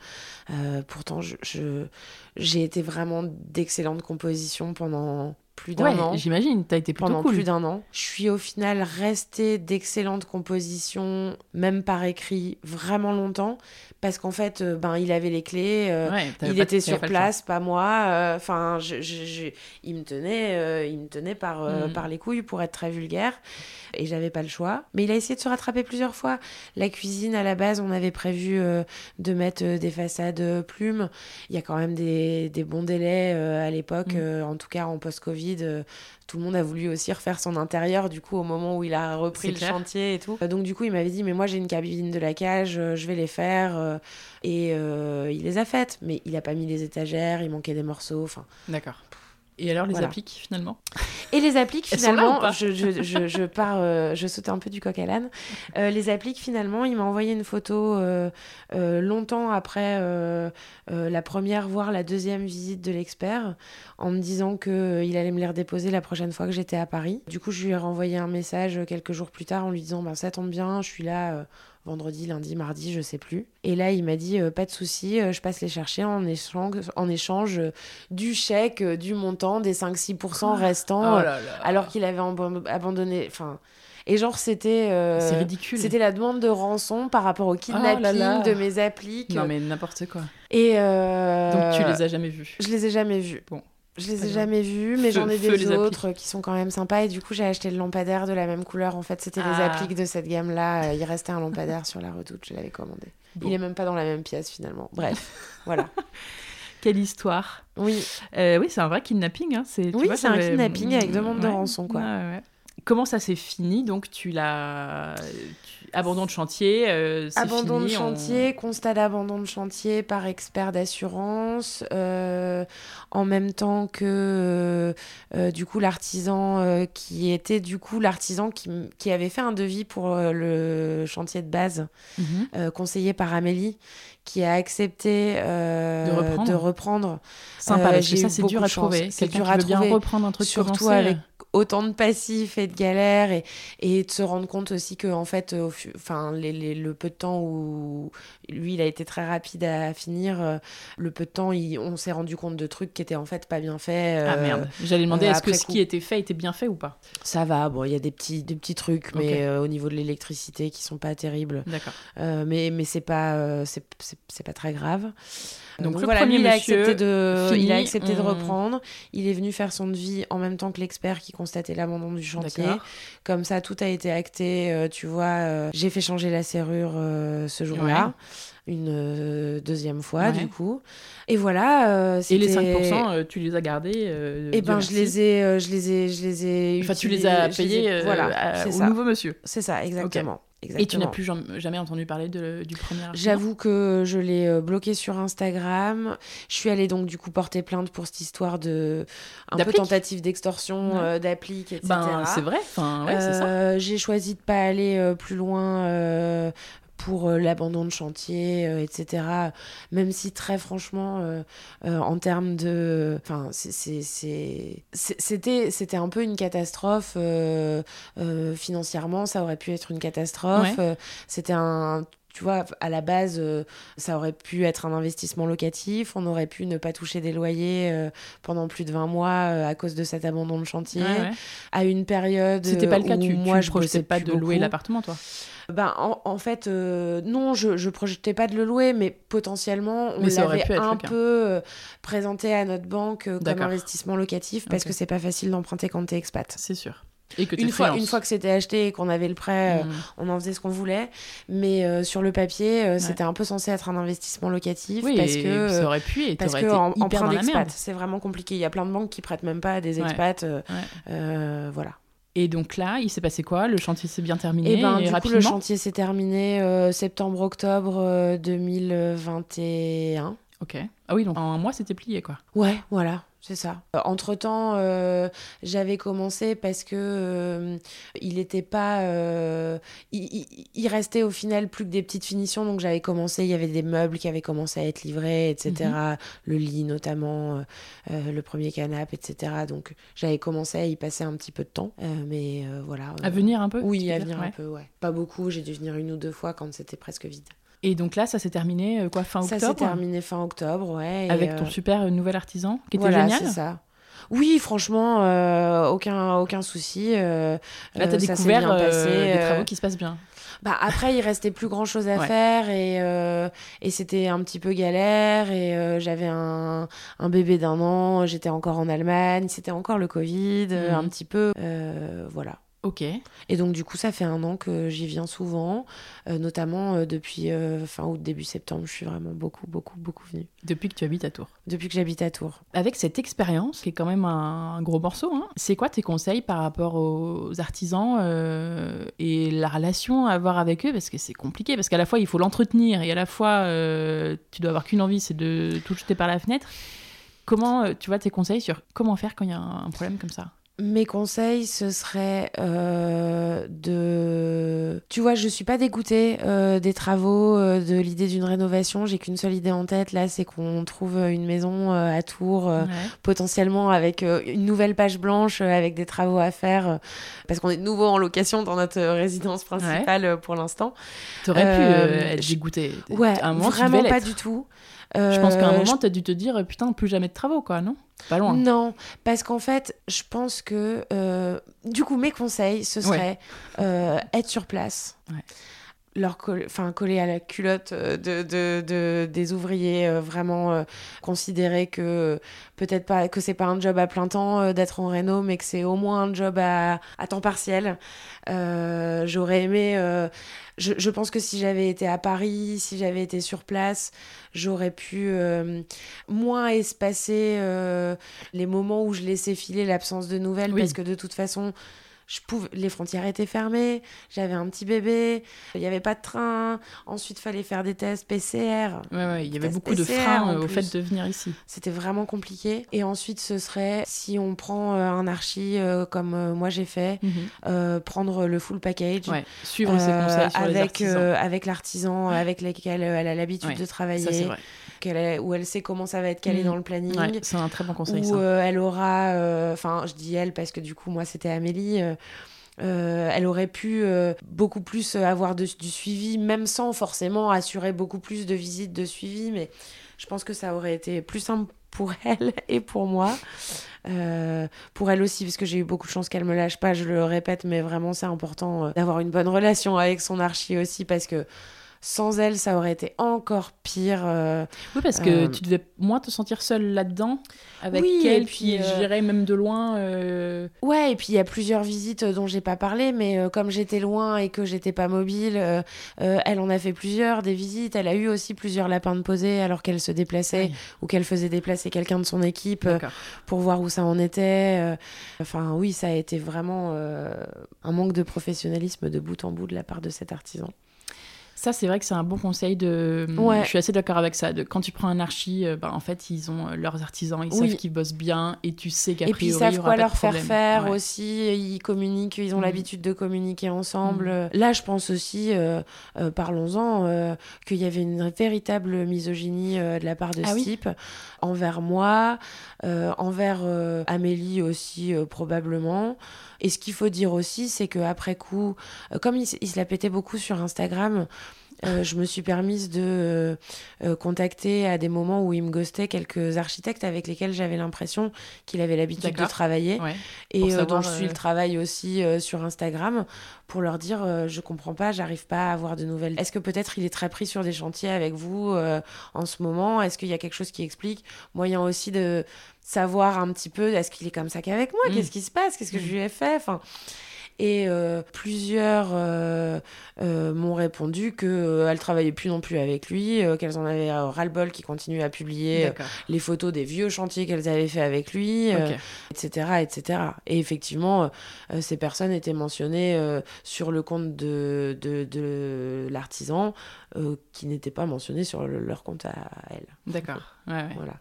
Euh, pourtant, je, je- j'ai été vraiment d'excellente composition pendant plus d'un Ouais, an j'imagine, t'as été plutôt pendant cool. plus d'un an. Je suis au final restée d'excellente composition, même par écrit, vraiment longtemps, parce qu'en fait, euh, ben, il avait les clés, euh, Ouais, il était sur place, pas moi. euh, Enfin, je- il me tenait, euh, il me tenait par, euh, Mhm. par les couilles pour être très vulgaire, et j'avais pas le choix. Mais il a essayé de se rattraper plusieurs fois. La cuisine, à la base, on avait prévu euh, de mettre euh, des façades euh, plumes. Il y a quand même des, des bons délais euh, à l'époque, euh, en tout cas en post-Covid. Euh, tout le monde a voulu aussi refaire son intérieur, du coup, au moment où il a repris le clair. chantier et tout. Euh, Donc, du coup, il m'avait dit, mais moi, j'ai une cabine de la cage, euh, je vais les faire. et euh, il les a faites, mais il a pas mis les étagères, il manquait des morceaux. D'accord. Et alors les Voilà. appliques finalement et les appliques, finalement, je, je, je, je pars, euh, je saute un peu du coq à l'âne. Euh, les appliques, finalement, il m'a envoyé une photo euh, longtemps après la première, voire la deuxième visite de l'expert, en me disant qu'il allait me les redéposer la prochaine fois que j'étais à Paris. Du coup, je lui ai renvoyé un message quelques jours plus tard en lui disant ben, Ça tombe bien, je suis là. Vendredi, lundi, mardi, je sais plus. Et là, il m'a dit euh, pas de souci, euh, je passe les chercher en échange, en échange euh, du chèque, du montant, des 5-6% restants, Oh là là. alors qu'il avait abandonné. Enfin, et genre c'était c'est ridicule. c'était la demande de rançon par rapport au kidnapping là là. de mes appliques. Non mais n'importe quoi. Et Donc tu les as jamais vus. je les ai jamais vus. Bon. Je les ai jamais vus, mais j'en ai des autres qui sont quand même sympas. Et du coup, j'ai acheté le lampadaire de la même couleur. En fait, c'était les Ah. appliques de cette gamme-là. Euh, Il restait un lampadaire sur la redoute. Je l'avais commandé. Bon. Il est même pas dans la même pièce finalement. Bref, voilà. Quelle histoire. Oui, Euh, oui, c'est un vrai kidnapping. Hein. C'est, Oui, c'est un kidnapping avec demande de rançon, quoi. Ouais, ouais. comment ça s'est fini Donc, tu l'as. Abandon de chantier. Euh, abandon de chantier, constat d'abandon de chantier par expert d'assurance. Euh, en même temps que, euh, du coup, l'artisan qui était, du coup, l'artisan qui, qui, avait fait un devis pour le chantier de base, mhm. conseillé par Amélie, qui a accepté de reprendre. De reprendre. Sympa, parce que ça, c'est dur à trouver. C'est dur à trouver. bien reprendre un truc Surtout avec autant de passifs et de galères et, et de se rendre compte aussi que en fait enfin les, le peu de temps où lui il a été très rapide à finir euh, le peu de temps on s'est rendu compte de trucs qui étaient en fait pas bien faits ah merde. Euh, j'allais demander euh, est-ce que ce qui était fait était bien fait ou pas? Ça va bon il y a des petits des petits trucs mais au niveau de l'électricité qui sont pas terribles. D'accord. Mais mais c'est pas c'est pas très grave donc, le voilà, premier il a accepté de, il a accepté de reprendre. Il est venu faire son devis en même temps que l'expert qui constatait l'abandon du chantier. Comme ça, tout a été acté. Euh, tu vois, euh, j'ai fait changer la serrure euh, ce jour-là. Une deuxième fois, du coup. Et voilà. Et les 5%, tu les as gardés Eh ben, je les ai, je les ai, je les ai. Enfin, tu les as payés voilà, au nouveau monsieur. C'est ça, exactement. Et tu n'as plus jamais entendu parler de, du premier J'avoue que je l'ai euh, bloqué sur Instagram. Je suis allée donc du coup porter plainte pour cette histoire de un peu tentative d'extorsion euh, d'applique, etc. Ben, c'est vrai. Enfin, ouais, euh, J'ai choisi de pas aller plus loin pour euh, l'abandon de chantier, euh, etc. Même si très franchement, euh, en termes de... Enfin, c'était, c'était un peu une catastrophe. financièrement, ça aurait pu être une catastrophe. C'était un tu vois, à la base, ça aurait pu être un investissement locatif. On aurait pu ne pas toucher des loyers pendant plus de 20 mois à cause de cet abandon de chantier. À une période. C'était pas le cas, tu, moi, je ne pas de louer l'appartement, toi ben, en, fait, euh, non, je ne projetais pas de le louer, mais potentiellement, on l'avait un peu euh, présenté à notre banque euh, comme investissement locatif parce que c'est pas facile d'emprunter quand tu es expat. C'est sûr. Et que une, fois, une fois que c'était acheté et qu'on avait le prêt, mm. on en faisait ce qu'on voulait. Mais sur le papier, c'était un peu censé être un investissement locatif. parce que, ça aurait pu et parce que en, emprunt d'expat, c'est vraiment compliqué. Il y a plein de banques qui prêtent même pas à des expats. voilà. Et donc là, il s'est passé quoi? Le chantier s'est bien terminé Et eh ben, du coup, le chantier s'est terminé euh, septembre-octobre 2021. Euh, ok. Ah oui, donc en un mois, c'était plié, quoi. Ouais, voilà. C'est ça. Euh, entre temps, euh, j'avais commencé parce que euh, il n'était pas. il, restait au final plus que des petites finitions, donc j'avais commencé. Il y avait des meubles qui avaient commencé à être livrés, etc. Mhm. Le lit notamment, le premier canapé, etc. Donc j'avais commencé à y passer un petit peu de temps, mais voilà. à venir un peu. Oui, à venir un peu, ouais. Pas beaucoup. J'ai dû venir une ou deux fois quand c'était presque vide. Et donc là, ça s'est terminé euh, quoi fin octobre Ça s'est terminé fin octobre, ouais. Avec ton euh, super euh, nouvel artisan qui était voilà, c'est ça. Oui, franchement, aucun, aucun souci. là, tu as découvert des travaux qui se passent bien. Bah, après, il restait plus grand chose à faire et, et c'était un petit peu galère. Et j'avais un, un, bébé d'un an, j'étais encore en Allemagne, c'était encore le Covid, mhm. un petit peu. voilà. Ok. Et donc, du coup, ça fait un an que j'y viens souvent, euh, notamment euh, depuis euh, fin août, début septembre. Je suis vraiment beaucoup, beaucoup, beaucoup venue. Depuis que tu habites à Tours Depuis que j'habite à Tours. Avec cette expérience, qui est quand même un, gros morceau, hein, c'est quoi tes conseils par rapport aux artisans et la relation à avoir avec eux? Parce que c'est compliqué, parce qu'à la fois, il faut l'entretenir et à la fois, tu dois avoir qu'une envie, c'est de tout jeter par la fenêtre. Comment, tu vois, tes conseils sur comment faire quand il y a un problème comme ça? Mes conseils, ce serait euh, de... Tu vois, je suis pas dégoûtée euh, des travaux, euh, de l'idée d'une rénovation. J'ai qu'une seule idée en tête, là, c'est qu'on trouve une maison à Tours, potentiellement avec une nouvelle page blanche, avec des travaux à faire, parce qu'on est de nouveau en location dans notre résidence principale pour l'instant. T'aurais pu être dégoûtée. Ouais, vraiment pas du tout. Je pense qu'à un moment, tu as dû te dire, putain, plus jamais de travaux, quoi, non? Pas loin. Non, parce qu'en fait, je pense que, euh, du coup, mes conseils, ce serait euh, être sur place. Leur coller, à la culotte euh, de, de, des ouvriers, vraiment considérer que peut-être pas que c'est pas un job à plein temps d'être en réno, mais que c'est au moins un job à, à temps partiel. J'aurais aimé je, pense que si j'avais été à Paris, si j'avais été sur place, j'aurais pu euh, moins espacer euh, les moments où je laissais filer l'absence de nouvelles parce que de toute façon, je pouvais, les frontières étaient fermées, j'avais un petit bébé, il n'y avait pas de train, ensuite fallait faire des tests PCR. Ouais, ouais, il y avait beaucoup de freins euh, au fait de venir ici. C'était vraiment compliqué. Et ensuite, ce serait, si on prend euh, un archi euh, comme moi j'ai fait, mhm. prendre le full package. Ouais, suivre ses conseils sur avec, les avec l'artisan avec lequel elle a l'habitude de travailler. Ça, où elle sait comment ça va être calé mhm. dans le planning. c'est un très bon conseil. Où elle aura, enfin, je dis elle parce que du coup, moi, c'était Amélie. Euh, elle aurait pu euh, beaucoup plus avoir du suivi, même sans forcément assurer beaucoup plus de visites de suivi, mais je pense que ça aurait été plus simple pour elle et pour moi. Euh, pour elle aussi, parce que j'ai eu beaucoup de chance qu'elle me lâche pas, je le répète, mais vraiment c'est important d'avoir une bonne relation avec son archi aussi, parce que sans elle, ça aurait été encore pire. Euh, oui, parce que euh, tu devais moins te sentir seule là-dedans avec elle, puis je dirais même de loin. Euh, ouais, et puis il y a plusieurs visites dont j'ai pas parlé, mais comme j'étais loin et que j'étais pas mobile, elle en a fait plusieurs des visites. Elle a eu aussi plusieurs lapins de poser alors qu'elle se déplaçait ou qu'elle faisait déplacer quelqu'un de son équipe pour voir où ça en était. Enfin, oui, ça a été vraiment un manque de professionnalisme de bout en bout de la part de cet artisan. Ça, c'est vrai que c'est un bon conseil de. Ouais. Je suis assez d'accord avec ça. De... Quand tu prends un archi, euh, bah, en fait, ils ont euh, leurs artisans, ils savent qu'ils bossent bien et tu sais qu'à priori. Et puis ils savent quoi leur faire faire aussi. Ils communiquent, ils ont mm. l'habitude de communiquer ensemble. Mm. Là, je pense aussi, euh, parlons-en, qu'il y avait une véritable misogynie de la part de ah ce type envers moi, envers Amélie aussi, probablement. Et ce qu'il faut dire aussi, c'est qu'après coup, comme il, il, se la pétait beaucoup sur Instagram, euh, je me suis permise de euh, contacter à des moments où il me ghostait quelques architectes avec lesquels j'avais l'impression qu'il avait l'habitude de travailler. Et dont je suis le travail aussi sur Instagram pour leur dire je comprends pas, j'arrive pas à avoir de nouvelles. Est-ce que peut-être il est très pris sur des chantiers avec vous en ce moment? Est-ce qu'il y a quelque chose qui explique? Moyen aussi de savoir un petit peu est-ce qu'il est comme ça qu'avec moi? Mm. Qu'est-ce qui se passe? Qu'est-ce que je mm. lui ai fait? Enfin, et euh, plusieurs euh, euh, m'ont répondu qu'elles ne travaillaient plus non plus avec lui, qu'elles en avaient ras-le-bol, qu'il continuait à publier les photos des vieux chantiers qu'elles avaient fait avec lui, etc., etc. Et effectivement, ces personnes étaient mentionnées sur le compte de, de, de l'artisan, qui n'étaient pas mentionnées sur leur compte à elle. D'accord. Ouais, Voilà.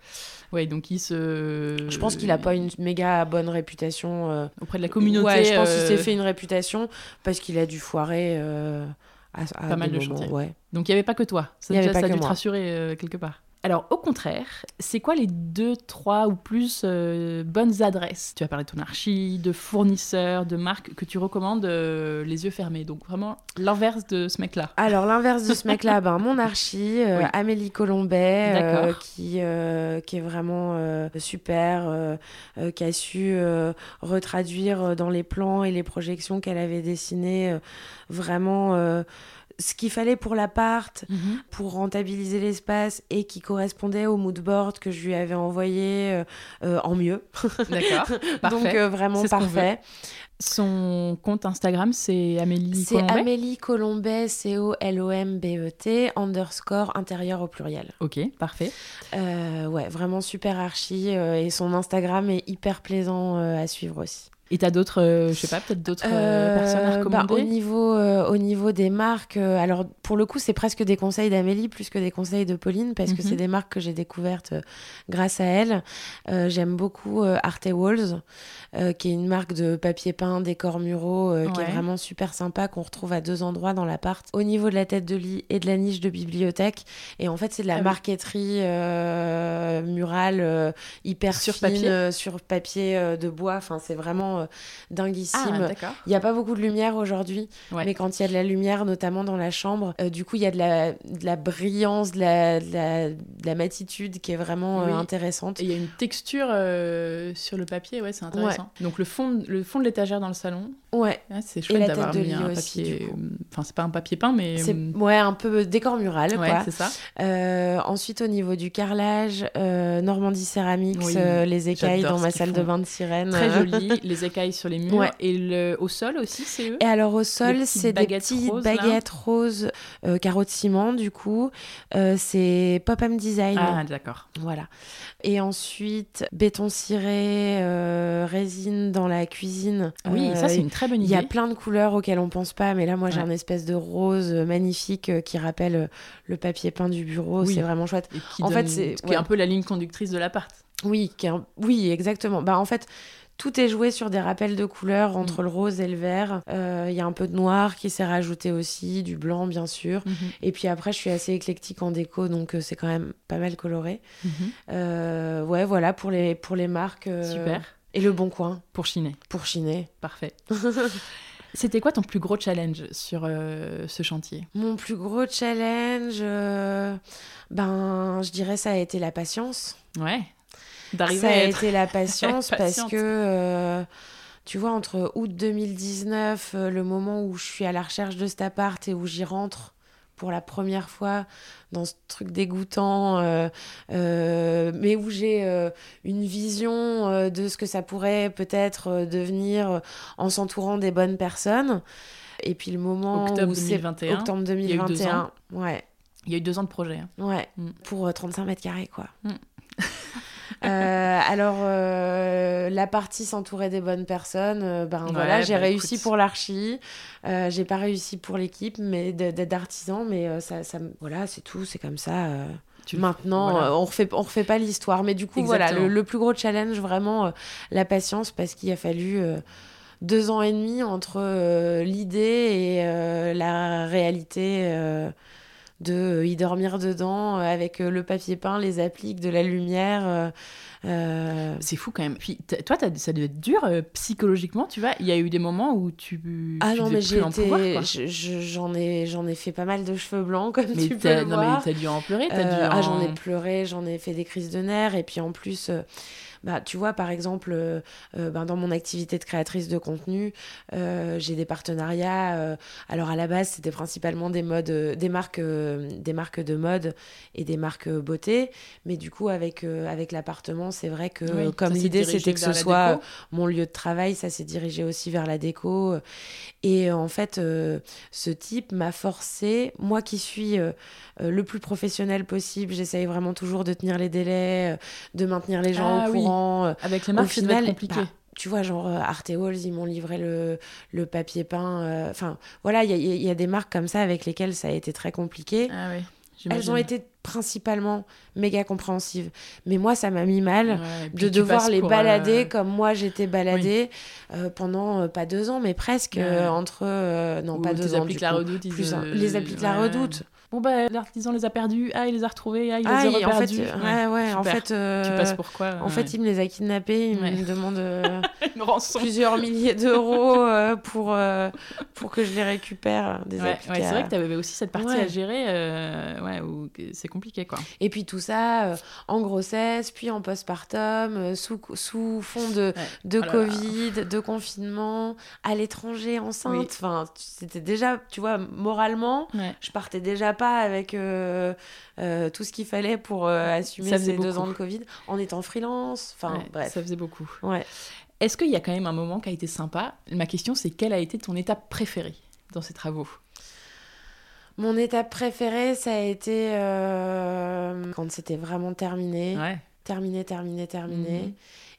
Ouais, donc il se. Je pense qu'il a pas une méga bonne réputation euh, auprès de la communauté. Ouais, je pense qu'il s'est euh, fait une réputation parce qu'il a dû foirer euh, à, pas mal de chantiers. Ouais. Donc il n'y avait pas que toi. Ça, déjà, ça a dû te rassurer quelque part. Alors, au contraire, c'est quoi les deux, trois ou plus euh, bonnes adresses? Tu as parlé de ton archi, de fournisseurs, de marques que tu recommandes euh, les yeux fermés. Donc, vraiment l'inverse de ce mec-là. Alors, l'inverse de ce mec-là, ben, mon archi, euh, Amélie Colombet, qui, qui est vraiment super, qui a su retraduire dans les plans et les projections qu'elle avait dessinées vraiment ce qu'il fallait pour l'appart, mhm. pour rentabiliser l'espace et qui correspondait au mood board que je lui avais envoyé euh, euh, en mieux. D'accord. Donc euh, vraiment parfait. Son compte Instagram, c'est Amélie Colombet C'est Amélie Colombet, C-O-L-O-M-B-E-T, underscore intérieur au pluriel. Ok, parfait. ouais, vraiment super archi. et son Instagram est hyper plaisant à suivre aussi. Et t'as d'autres, euh, je sais pas, peut-être d'autres euh, personnes à bah, recommander au, niveau, euh, au niveau des marques, alors pour le coup, c'est presque des conseils d'Amélie plus que des conseils de Pauline, parce que mhm. c'est des marques que j'ai découvertes grâce à elle. J'aime beaucoup Arte Walls, qui est une marque de papier peint, décors muraux, qui est vraiment super sympa, qu'on retrouve à deux endroits dans l'appart, au niveau de la tête de lit et de la niche de bibliothèque. Et en fait, c'est de la ah marqueterie murale hyper sur fine, papier, sur papier de bois. Enfin, c'est vraiment euh, dinguissime. Ah, il n'y a pas beaucoup de lumière aujourd'hui, mais quand il y a de la lumière, notamment dans la chambre, euh, du coup, il y a de la, de la brillance, de la, de la, matitude qui est vraiment euh, intéressante. Et il y a une texture sur le papier, ouais, c'est intéressant. Donc le fond, le fond de l'étagère dans le salon. Ouais. c'est chouette d'avoir mis un papier. Enfin, c'est pas un papier peint, mais. C'est ouais, un peu décor mural, ouais, c'est ça. ensuite, au niveau du carrelage, Normandie Ceramics, les écailles dans ma salle de bain de sirène. Très joli. les écailles sur les murs. Et le, au sol aussi, c'est eux? Et alors au sol, c'est des petites baguettes roses, euh, carreaux de ciment, du coup. Euh, c'est Pop-Up Design. Ah, d'accord. Voilà. Et ensuite, béton ciré, euh, résine dans la cuisine. Oui, ça, c'est une très très bonne idée. Il y a plein de couleurs auxquelles on pense pas, mais là, moi, j'ai Ouais. un espèce de rose magnifique euh, qui rappelle euh, le papier peint du bureau. Oui. C'est vraiment chouette. Et qui En fait, c'est- qui ouais. est un peu la ligne conductrice de l'appart. Oui, qui est un- oui, exactement. Bah, en fait, tout est joué sur des rappels de couleurs entre Mm. le rose et le vert. Euh, Il y a un peu de noir qui s'est rajouté aussi, du blanc, bien sûr. Et puis après, je suis assez éclectique en déco, donc euh, c'est quand même pas mal coloré. Mhm. Euh, ouais, voilà, pour les, pour les marques. euh, Super. Et le bon coin, Pour chiner. pour chiner. Parfait. C'était quoi ton plus gros challenge sur euh, ce chantier? Mon plus gros challenge, euh, ben, je dirais ça a été la patience. Ouais. Ça D'arriver a à être. été la patience parce que, euh, tu vois, entre août 2019, euh, le moment où je suis à la recherche de cet appart et où j'y rentre pour la première fois dans ce truc dégoûtant, euh, euh, mais où j'ai euh, une vision de ce que ça pourrait peut-être devenir en s'entourant des bonnes personnes. Et puis le moment Octobre où c'est 2021. octobre y a eu deux 2021, ouais, Il y a eu deux ans de projet. hein. Ouais, Mm. pour euh, 35 mètres carrés, quoi. Mm. Euh, alors, euh, la partie s'entourer des bonnes personnes, euh, ben Ouais, voilà, j'ai bah, réussi écoute. pour l'archi, j'ai pas réussi pour l'équipe, mais d'artisans, mais ça, voilà, c'est tout, c'est comme ça. Tu- Maintenant, voilà. on refait, on refait pas l'histoire, mais du coup, voilà, le, le plus gros challenge, vraiment, la patience, parce qu'il a fallu deux ans et demi entre l'idée et la réalité. De euh, y dormir dedans euh, avec euh, le papier peint, les appliques, de la lumière. euh, C'est fou quand même. Puis toi, ça devait être dur euh, psychologiquement, tu vois. Il y a eu des moments où tu. Ah tu non, mais j'ai été. J'en ai, j'en ai fait pas mal de cheveux blancs, comme Mais tu peux le non, mais t'as dû en pleurer. Euh, dû Ah, en- j'en ai pleuré, j'en ai fait des crises de nerfs. Et puis en plus, bah, tu vois, par exemple, euh, euh, ben, dans mon activité de créatrice de contenu, euh, j'ai des partenariats. euh, alors à la base, c'était principalement des modes, des marques, des marques de mode et des marques beauté. Mais du coup, avec, avec l'appartement, c'est vrai que Oui, comme l'idée c'était que ce soit déco. mon lieu de travail, ça s'est dirigé aussi vers la déco. Et en fait, ce type m'a forcé, moi qui suis le plus professionnel possible, j'essaye vraiment toujours de tenir les délais, de maintenir les gens Ah au oui. Euh, Avec les marques, final, compliqué. bah, tu vois, genre euh, Arte Halls, ils m'ont livré le, le papier peint. euh, Enfin, voilà, il y, a- il y a des marques comme ça avec lesquelles ça a été très compliqué. Ah oui. Elles ont été principalement méga compréhensives. Mais moi, ça m'a mis mal Ouais, de devoir les balader euh, comme moi j'étais baladée euh, pendant pas deux ans mais presque Ouais. entre non ou pas deux ans appliques du la redoute. ils, plus un- les appliques la ouais. redoute Bon, bah, l'artisan les a perdus. Ah, il les a retrouvés. Ah, il ah, les a en fait reperdus. ouais ouais en super. fait euh, Tu passes pour quoi en fait il me les a kidnappés il Ouais. me demande euh, une rançon. plusieurs milliers d'euros euh, pour euh, pour que je les récupère des Ouais, c'est vrai que tu avais aussi cette partie à gérer, ouais, où c'est compliqué, quoi. Et puis tout ça en grossesse, puis en postpartum, sous, sous fond de, de Oh. Covid, de confinement, à l'étranger enceinte. Oui. Enfin, c'était déjà, tu vois, moralement, je partais déjà pas avec euh, euh, tout ce qu'il fallait pour euh, assumer ces deux ans de Covid, en étant freelance. Enfin, Ouais, bref. Ça faisait beaucoup. Ouais. Est-ce qu'il y a quand même un moment qui a été sympa? Ma question, c'est quelle a été ton étape préférée dans ces travaux? Mon étape préférée, ça a été quand c'était vraiment terminé. Ouais. terminé, terminé, terminé. Mhm.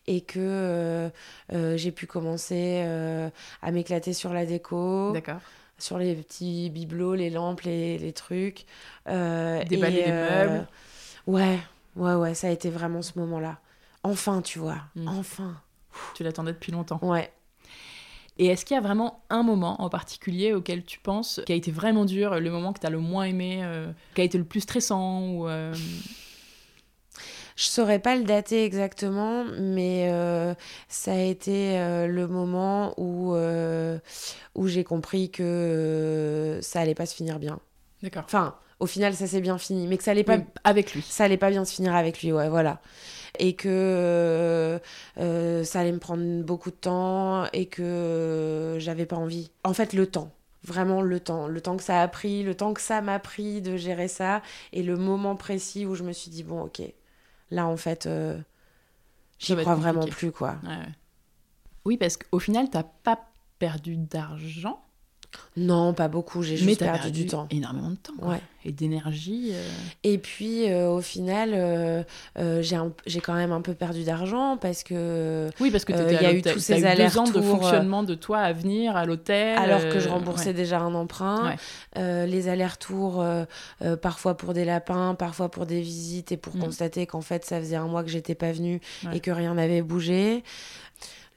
Et que euh, euh, j'ai pu commencer euh, à m'éclater sur la déco, D'accord. Sur les petits bibelots, les lampes, les, les trucs. euh, Déballer les euh, meubles. Ouais, ouais, ouais, ça a été vraiment ce moment-là. Enfin, tu vois, Mhm. enfin. Tu l'attendais depuis longtemps. Ouais. Et est-ce qu'il y a vraiment un moment en particulier auquel tu penses qui a été vraiment dur, le moment que tu as le moins aimé, euh, qui a été le plus stressant ou euh, Je saurais pas le dater exactement, mais euh, ça a été euh, le moment où, euh, où j'ai compris que ça allait pas se finir bien. D'accord. Enfin, au final, ça s'est bien fini, mais que ça allait pas, Oui, avec lui. ça allait pas bien se finir avec lui, ouais, voilà. Et que ça allait me prendre beaucoup de temps et que j'avais pas envie. En fait, le temps. Vraiment le temps. Le temps que ça a pris, le temps que ça m'a pris de gérer ça et le moment précis où je me suis dit, bon, ok, là, en fait, euh, j'y crois vraiment plus, quoi. Ouais, ouais. Oui, parce qu'au final, t'as pas perdu d'argent. Non, pas beaucoup. J'ai juste perdu, perdu, du temps. énormément de temps. quoi. Ouais. Et d'énergie. euh. Et puis, euh, au final, euh, j'ai quand même un peu perdu d'argent parce que Oui, parce que il y a eu tous ces deux ans de fonctionnement de toi à venir à l'hôtel. alors que je remboursais ouais. déjà un emprunt, Ouais. les allers-retours, parfois pour des lapins, parfois pour des visites et pour Mm. constater qu'en fait ça faisait un mois que j'étais pas venue et que rien n'avait bougé.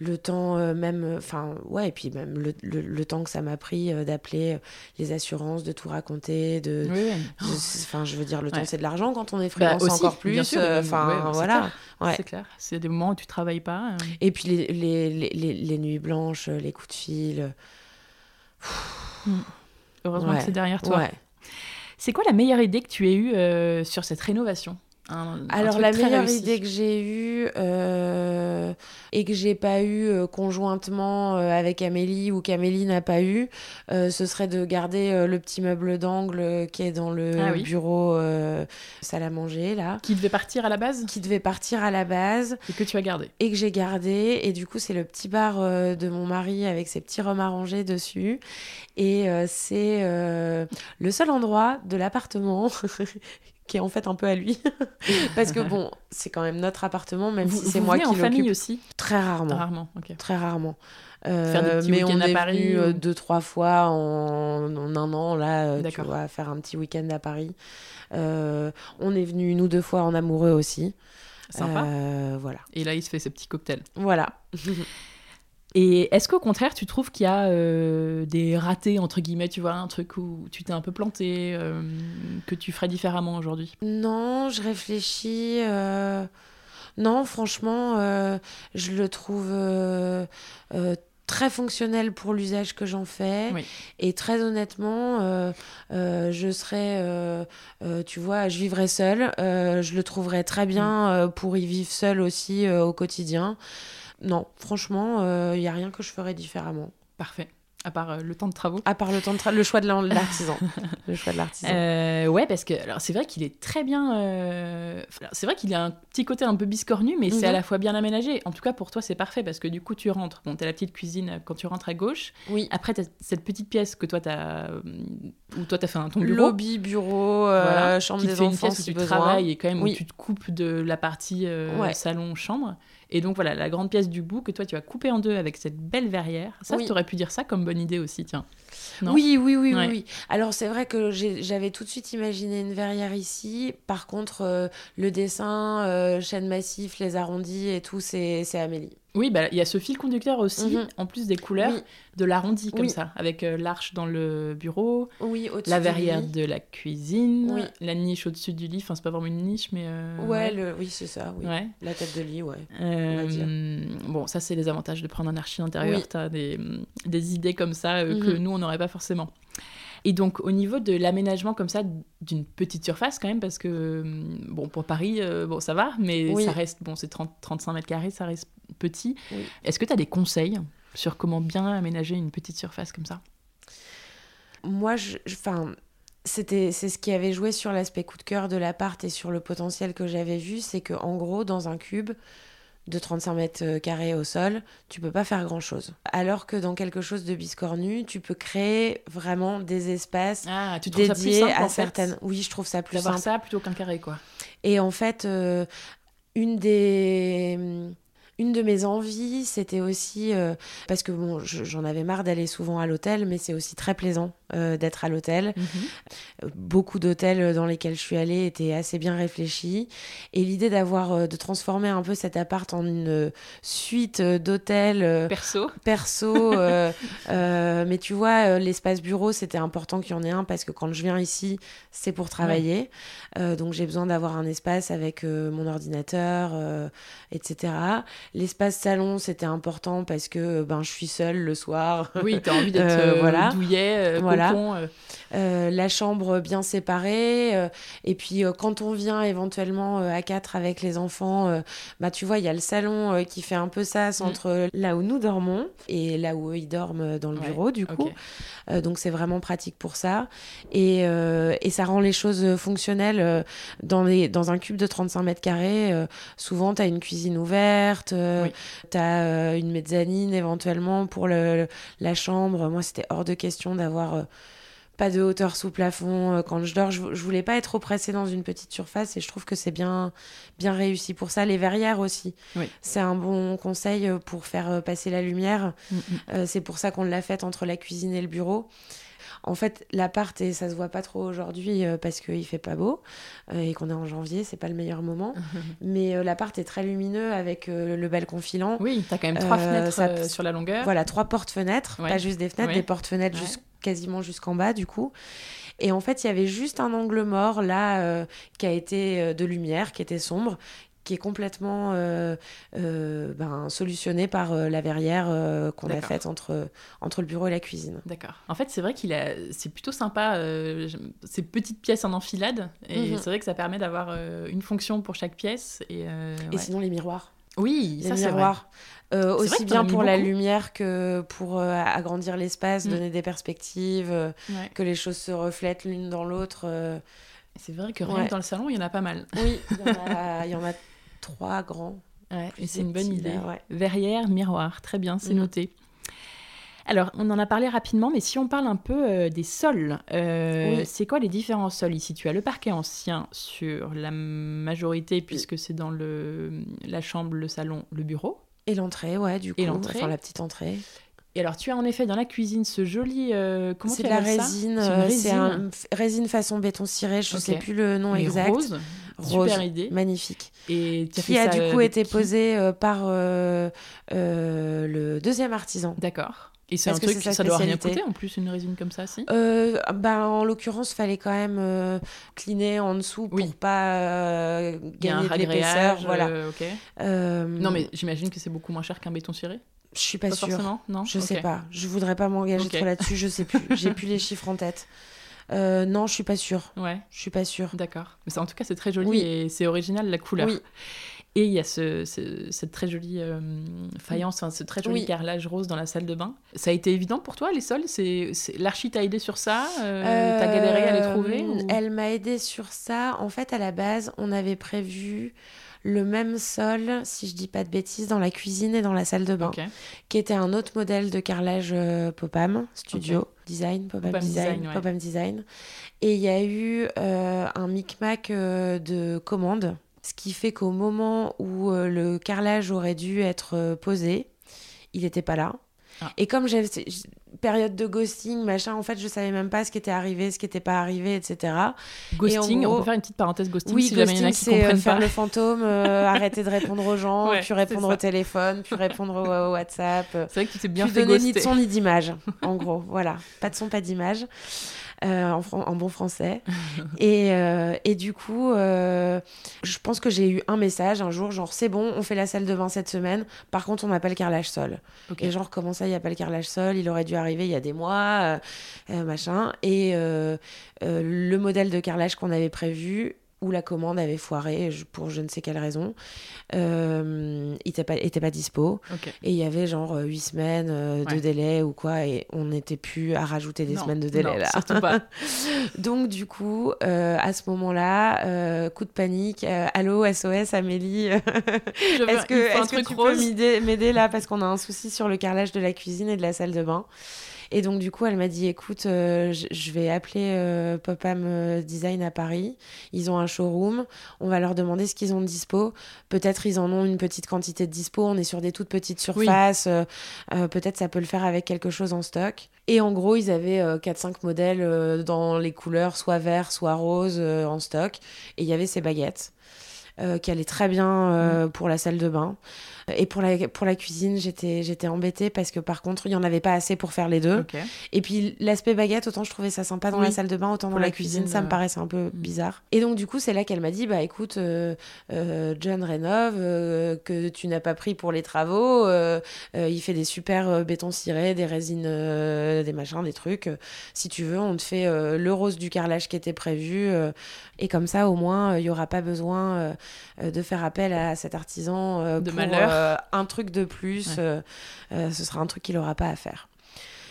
Le temps euh, même, enfin ouais, et puis même le, le- le temps que ça m'a pris euh, d'appeler euh, les assurances, de tout raconter, de, oui. je- Enfin, je veux dire, le temps c'est de l'argent quand on est Bah, freelance aussi, encore plus. euh, Enfin, c'est voilà. clair. Ouais. C'est clair. C'est des moments où tu travailles pas. euh. Et puis les, les, les, les- nuits blanches, euh, les coups de fil. euh, Heureusement Ouais. que c'est derrière toi. C'est quoi la meilleure idée que tu aies eue euh, sur cette rénovation? Un- Alors la meilleure réussi. idée que j'ai eue euh, et que j'ai pas eue euh, conjointement euh, avec Amélie ou qu'Amélie n'a pas eu, ce serait de garder le petit meuble d'angle qui est dans le Ah oui. bureau salle à manger là, Qui devait partir à la base? Qui devait partir à la base et que tu as gardé. et que j'ai gardé. Et du coup, c'est le petit bar de mon mari avec ses petits rhums arrangés dessus. Et c'est le seul endroit de l'appartement qui est en fait un peu à lui. Parce que bon, c'est quand même notre appartement, même Vous, si c'est moi qui en famille l'occupe. aussi? Très rarement. Rarement, ok. Très rarement. Faire des Euh, petits mais on à est Paris venu euh, ou- deux, trois fois en, en un an, là, euh, tu vois, faire un petit week-end à Paris. Euh, on est venu une ou deux fois en amoureux aussi. Sympa. Euh, voilà. Et là, il se fait ses petits cocktails. Voilà. Et est-ce qu'au contraire, tu trouves qu'il y a euh, des ratés, entre guillemets, tu vois, un truc où tu t'es un peu planté, euh, que tu ferais différemment aujourd'hui? Non, je réfléchis. euh, Non, franchement, je le trouve très fonctionnel pour l'usage que j'en fais. Oui. Et très honnêtement, euh, euh, je serais, euh, tu vois, je vivrais seule. je le trouverais très bien Mm. pour y vivre seule aussi au quotidien. Non, franchement, il n'y a rien que je ferais différemment. Parfait. À part euh, le temps de travaux. À part le temps de tra- le choix de l'artisan. le choix de l'artisan. Euh, ouais, parce que alors c'est vrai qu'il est très bien. euh, C'est vrai qu'il a un petit côté un peu biscornu, mais c'est Mhm. à la fois bien aménagé. En tout cas, pour toi, c'est parfait parce que du coup, tu rentres. Bon, t'as la petite cuisine euh, quand tu rentres à gauche. Oui. Après, t'as cette petite pièce que toi, t'as euh, où toi, t'as fait un ton bureau. Lobby, bureau, euh, Voilà, chambre qui te des fait une enfants pièce où si tu besoin. travailles et quand même Oui. où tu te coupes de la partie euh, Ouais. salon-chambre. Et donc voilà, la grande pièce du bout que toi tu as coupée en deux avec cette belle verrière. Ça, Oui. tu aurais pu dire ça comme bonne idée aussi, tiens. Non Oui, oui, oui, Ouais. oui. Alors c'est vrai que j'avais tout de suite imaginé une verrière ici. Par contre, euh, le dessin, euh, chaîne massif, les arrondis et tout, c'est Amélie. Oui, bah, il y a ce fil conducteur aussi, Mhm. en plus des couleurs, Oui. de l'arrondi comme Oui. ça, avec euh, l'arche dans le bureau, Oui, la verrière de la cuisine, Oui. la niche au-dessus du lit. Enfin, c'est pas vraiment une niche, mais. euh, Ouais, le... oui, c'est ça, oui. Ouais. La tête de lit, ouais. Euh, dire. bon, ça, c'est les avantages de prendre un archi intérieur. Oui. Tu as des, des idées comme ça que Mhm. nous, on n'aurait pas forcément. Et donc, au niveau de l'aménagement comme ça, d'une petite surface quand même, parce que, hum, bon, pour Paris, euh, bon, ça va, mais Oui. ça reste, bon, c'est 30 35 mètres carrés, ça reste petit. Oui. Est-ce que tu as des conseils sur comment bien aménager une petite surface comme ça? Moi, je, je- enfin, c'était, c'est ce qui avait joué sur l'aspect coup de cœur de l'appart et sur le potentiel que j'avais vu, c'est que en gros, dans un cube de 35 mètres euh, carrés au sol, tu peux pas faire grand chose. Alors que dans quelque chose de biscornu, tu peux créer vraiment des espaces Ah, tu trouves ça plus dédiés simple à en fait, certaines. Oui, je trouve ça plus D'avoir simple. ça plutôt qu'un carré, quoi. Et en fait, euh, une des une de mes envies, c'était aussi euh, parce que bon, je- j'en avais marre d'aller souvent à l'hôtel, mais c'est aussi très plaisant euh, d'être à l'hôtel. Euh, Beaucoup d'hôtels dans lesquels je suis allée étaient assez bien réfléchis, et l'idée d'avoir euh, de transformer un peu cet appart en une euh, suite euh, d'hôtels euh, Perso perso. euh, euh, mais tu vois, euh, l'espace bureau, c'était important qu'il y en ait un parce que quand je viens ici, c'est pour travailler. Euh, donc j'ai besoin d'avoir un espace avec euh, mon ordinateur, euh, etc. L'espace salon, c'était important parce que ben, je suis seule le soir. Oui, tu as envie d'être Euh, euh, voilà. douillet, euh, Voilà. Voilà. euh, Euh, la chambre bien séparée. euh, et puis, euh, quand on vient éventuellement à quatre avec les enfants, bah, tu vois, il y a le salon qui fait un peu sas Mm. entre là où nous dormons et là où eux, ils dorment dans le Ouais, bureau, du coup. donc, c'est vraiment pratique pour ça. Et, et ça rend les choses fonctionnelles. dans, les, dans un cube de 35 mètres carrés, souvent, tu as une cuisine ouverte, Oui. tu as une mezzanine éventuellement pour le, la chambre. Moi, c'était hors de question d'avoir pas de hauteur sous plafond euh, quand je dors. Je, je voulais pas être oppressée dans une petite surface et je trouve que c'est bien, bien réussi pour ça. Les verrières aussi, Oui. c'est un bon conseil euh, pour faire euh, passer la lumière. Mm, mm. Euh, c'est pour ça qu'on l'a faite entre la cuisine et le bureau. En fait, l'appart, et ça se voit pas trop aujourd'hui euh, parce qu'il fait pas beau euh, et qu'on est en janvier, c'est pas le meilleur moment. Mais euh, l'appart est très lumineux avec le balcon filant. Oui, t'as quand même trois fenêtres ça- sur la longueur. Voilà, trois portes-fenêtres, Ouais. pas juste des fenêtres, Ouais. des portes-fenêtres Ouais. Quasiment jusqu'en bas du coup. Et en fait, il y avait juste un angle mort là euh, qui a été euh, de lumière, qui était sombre, qui est complètement euh, euh, ben, solutionné par euh, la verrière qu'on a faite entre, entre le bureau et la cuisine. D'accord. En fait, c'est vrai qu'il a, c'est plutôt sympa ces petites pièces en enfilade, et Mhm. c'est vrai que ça permet d'avoir une fonction pour chaque pièce. Et, Et ouais. sinon, les miroirs. Oui, Les ça c'est vrai. Euh, aussi bien pour la lumière que pour euh, agrandir l'espace, Mm. donner des perspectives, euh, Ouais. que les choses se reflètent l'une dans l'autre. C'est vrai que rien Ouais. que dans le salon, il y en a pas mal. Oui, il y, en a- il y en a trois grands. Ouais, c'est une bonne idée. Verrière, miroir, très bien, c'est Mhm. noté. Alors, on en a parlé rapidement, mais si on parle un peu euh, des sols, euh, Oui. c'est quoi les différents sols? Ici Tu as le parquet ancien sur la majorité, puisque c'est dans le, la chambre, le salon, le bureau. Et l'entrée, ouais, du coup. Et l'entrée. Enfin, la petite entrée. Et alors, tu as en effet dans la cuisine ce joli. euh, comment C'est de la résine. C'est une euh, résine. un f- résine façon béton ciré. Je Ok. sais plus le nom exact. rose. Rose. Super idée. Magnifique. Et as Qui fait a ça du coup été qui posé par euh, euh, le deuxième artisan. D'accord. Et c'est un que truc, sa ça doit rien coûter en plus, une résine comme ça, si? Euh, bah, en l'occurrence, fallait quand même euh, cleaner en dessous pour Oui. pas euh, Il gagner de l'épaisseur. Voilà. euh, Non, mais j'imagine que c'est beaucoup moins cher qu'un béton ciré. je suis pas, Pas sûre. forcément, non? Je Ok. sais pas. Je voudrais pas m'engager trop là-dessus. Je sais plus. J'ai plus les chiffres en tête. Euh, non, je suis pas sûre. Ouais, Je suis pas sûre. d'accord. Mais ça, en tout cas, c'est très joli Oui. et c'est original la couleur. Oui. Et il y a ce, ce- cette très jolie euh, faïence, enfin, ce très joli Oui. carrelage rose dans la salle de bain. Ça a été évident pour toi, les sols? C'est. L'archi t'a aidé sur ça euh, T'as galéré à les Euh, trouver ou- Elle m'a aidé sur ça. En fait, à la base, on avait prévu le même sol, si je dis pas de bêtises, dans la cuisine et dans la salle de bain, qui était un autre modèle de carrelage euh, Popam Studio Design, Popam, Popam Design, Design, ouais. Design. Et il y a eu euh, un micmac euh, de commandes, ce qui fait qu'au moment où euh, le carrelage aurait dû être euh, posé, il n'était pas là. Ah. Et comme j'avais période de ghosting, machin, en fait, je savais même pas ce qui était arrivé, ce qui n'était pas arrivé, etc. Ghosting, Et on peut faire une petite parenthèse ghosting Oui, si jamais il y en a ghosting, qui c'est euh, comprennent faire pas. le fantôme, euh, arrêter de répondre aux gens, Ouais, puis répondre au téléphone, puis répondre au, au WhatsApp. C'est vrai que tu t'es bien plus fait donner ni de ghoster. son ni d'image, en gros. Voilà, pas de son, pas d'image, en, fran- en bon français. et, euh, et du coup, euh, je pense que j'ai eu un message un jour, genre c'est bon, on fait la salle de bain cette semaine. Par contre, on n'a pas le carrelage sol. Et genre, comment ça, il n'y a pas le carrelage sol? Il aurait dû arriver il y a des mois, euh, euh, machin. Et euh, euh, le modèle de carrelage qu'on avait prévu, où la commande avait foiré pour je ne sais quelle raison, euh, il n'était pas, était pas dispo. Et il y avait genre euh, huit semaines euh, de Ouais. délai ou quoi, et on n'était plus à rajouter des Non, semaines de délai non, là. pas. Donc du coup, euh, à ce moment-là, euh, coup de panique, euh, allô SOS Amélie, est-ce que, est-ce que tu rose. peux m'aider là parce qu'on a un souci sur le carrelage de la cuisine et de la salle de bain? Et donc du coup elle m'a dit écoute euh, je, vais appeler euh, Popam euh, Design à Paris. Ils ont un showroom. On va leur demander ce qu'ils ont de dispo. Peut-être ils en ont une petite quantité de dispo. On est sur des toutes petites surfaces. Euh, peut-être ça peut le faire avec quelque chose en stock. Et en gros ils avaient 4-5 modèles dans les couleurs soit vert soit rose en stock. Et il y avait ces baguettes euh, qui allaient très bien euh, pour la salle de bain. Et pour la, pour la cuisine, j'étais, j'étais embêtée parce que par contre, il n'y en avait pas assez pour faire les deux. Et puis l'aspect baguette, autant je trouvais ça sympa dans la salle de bain, autant dans la, cuisine, ça me euh, paraissait un peu mm. bizarre. Et donc du coup, c'est là qu'elle m'a dit, bah écoute, euh, euh, John rénove, que tu n'as pas pris pour les travaux, il fait des super bétons cirés, des résines, des machins, des trucs. si tu veux, on te fait le rose du carrelage qui était prévu. et comme ça, au moins, il n'y aura pas besoin de faire appel à cet artisan de pour un truc de plus. ce sera un truc qu'il n'aura pas à faire.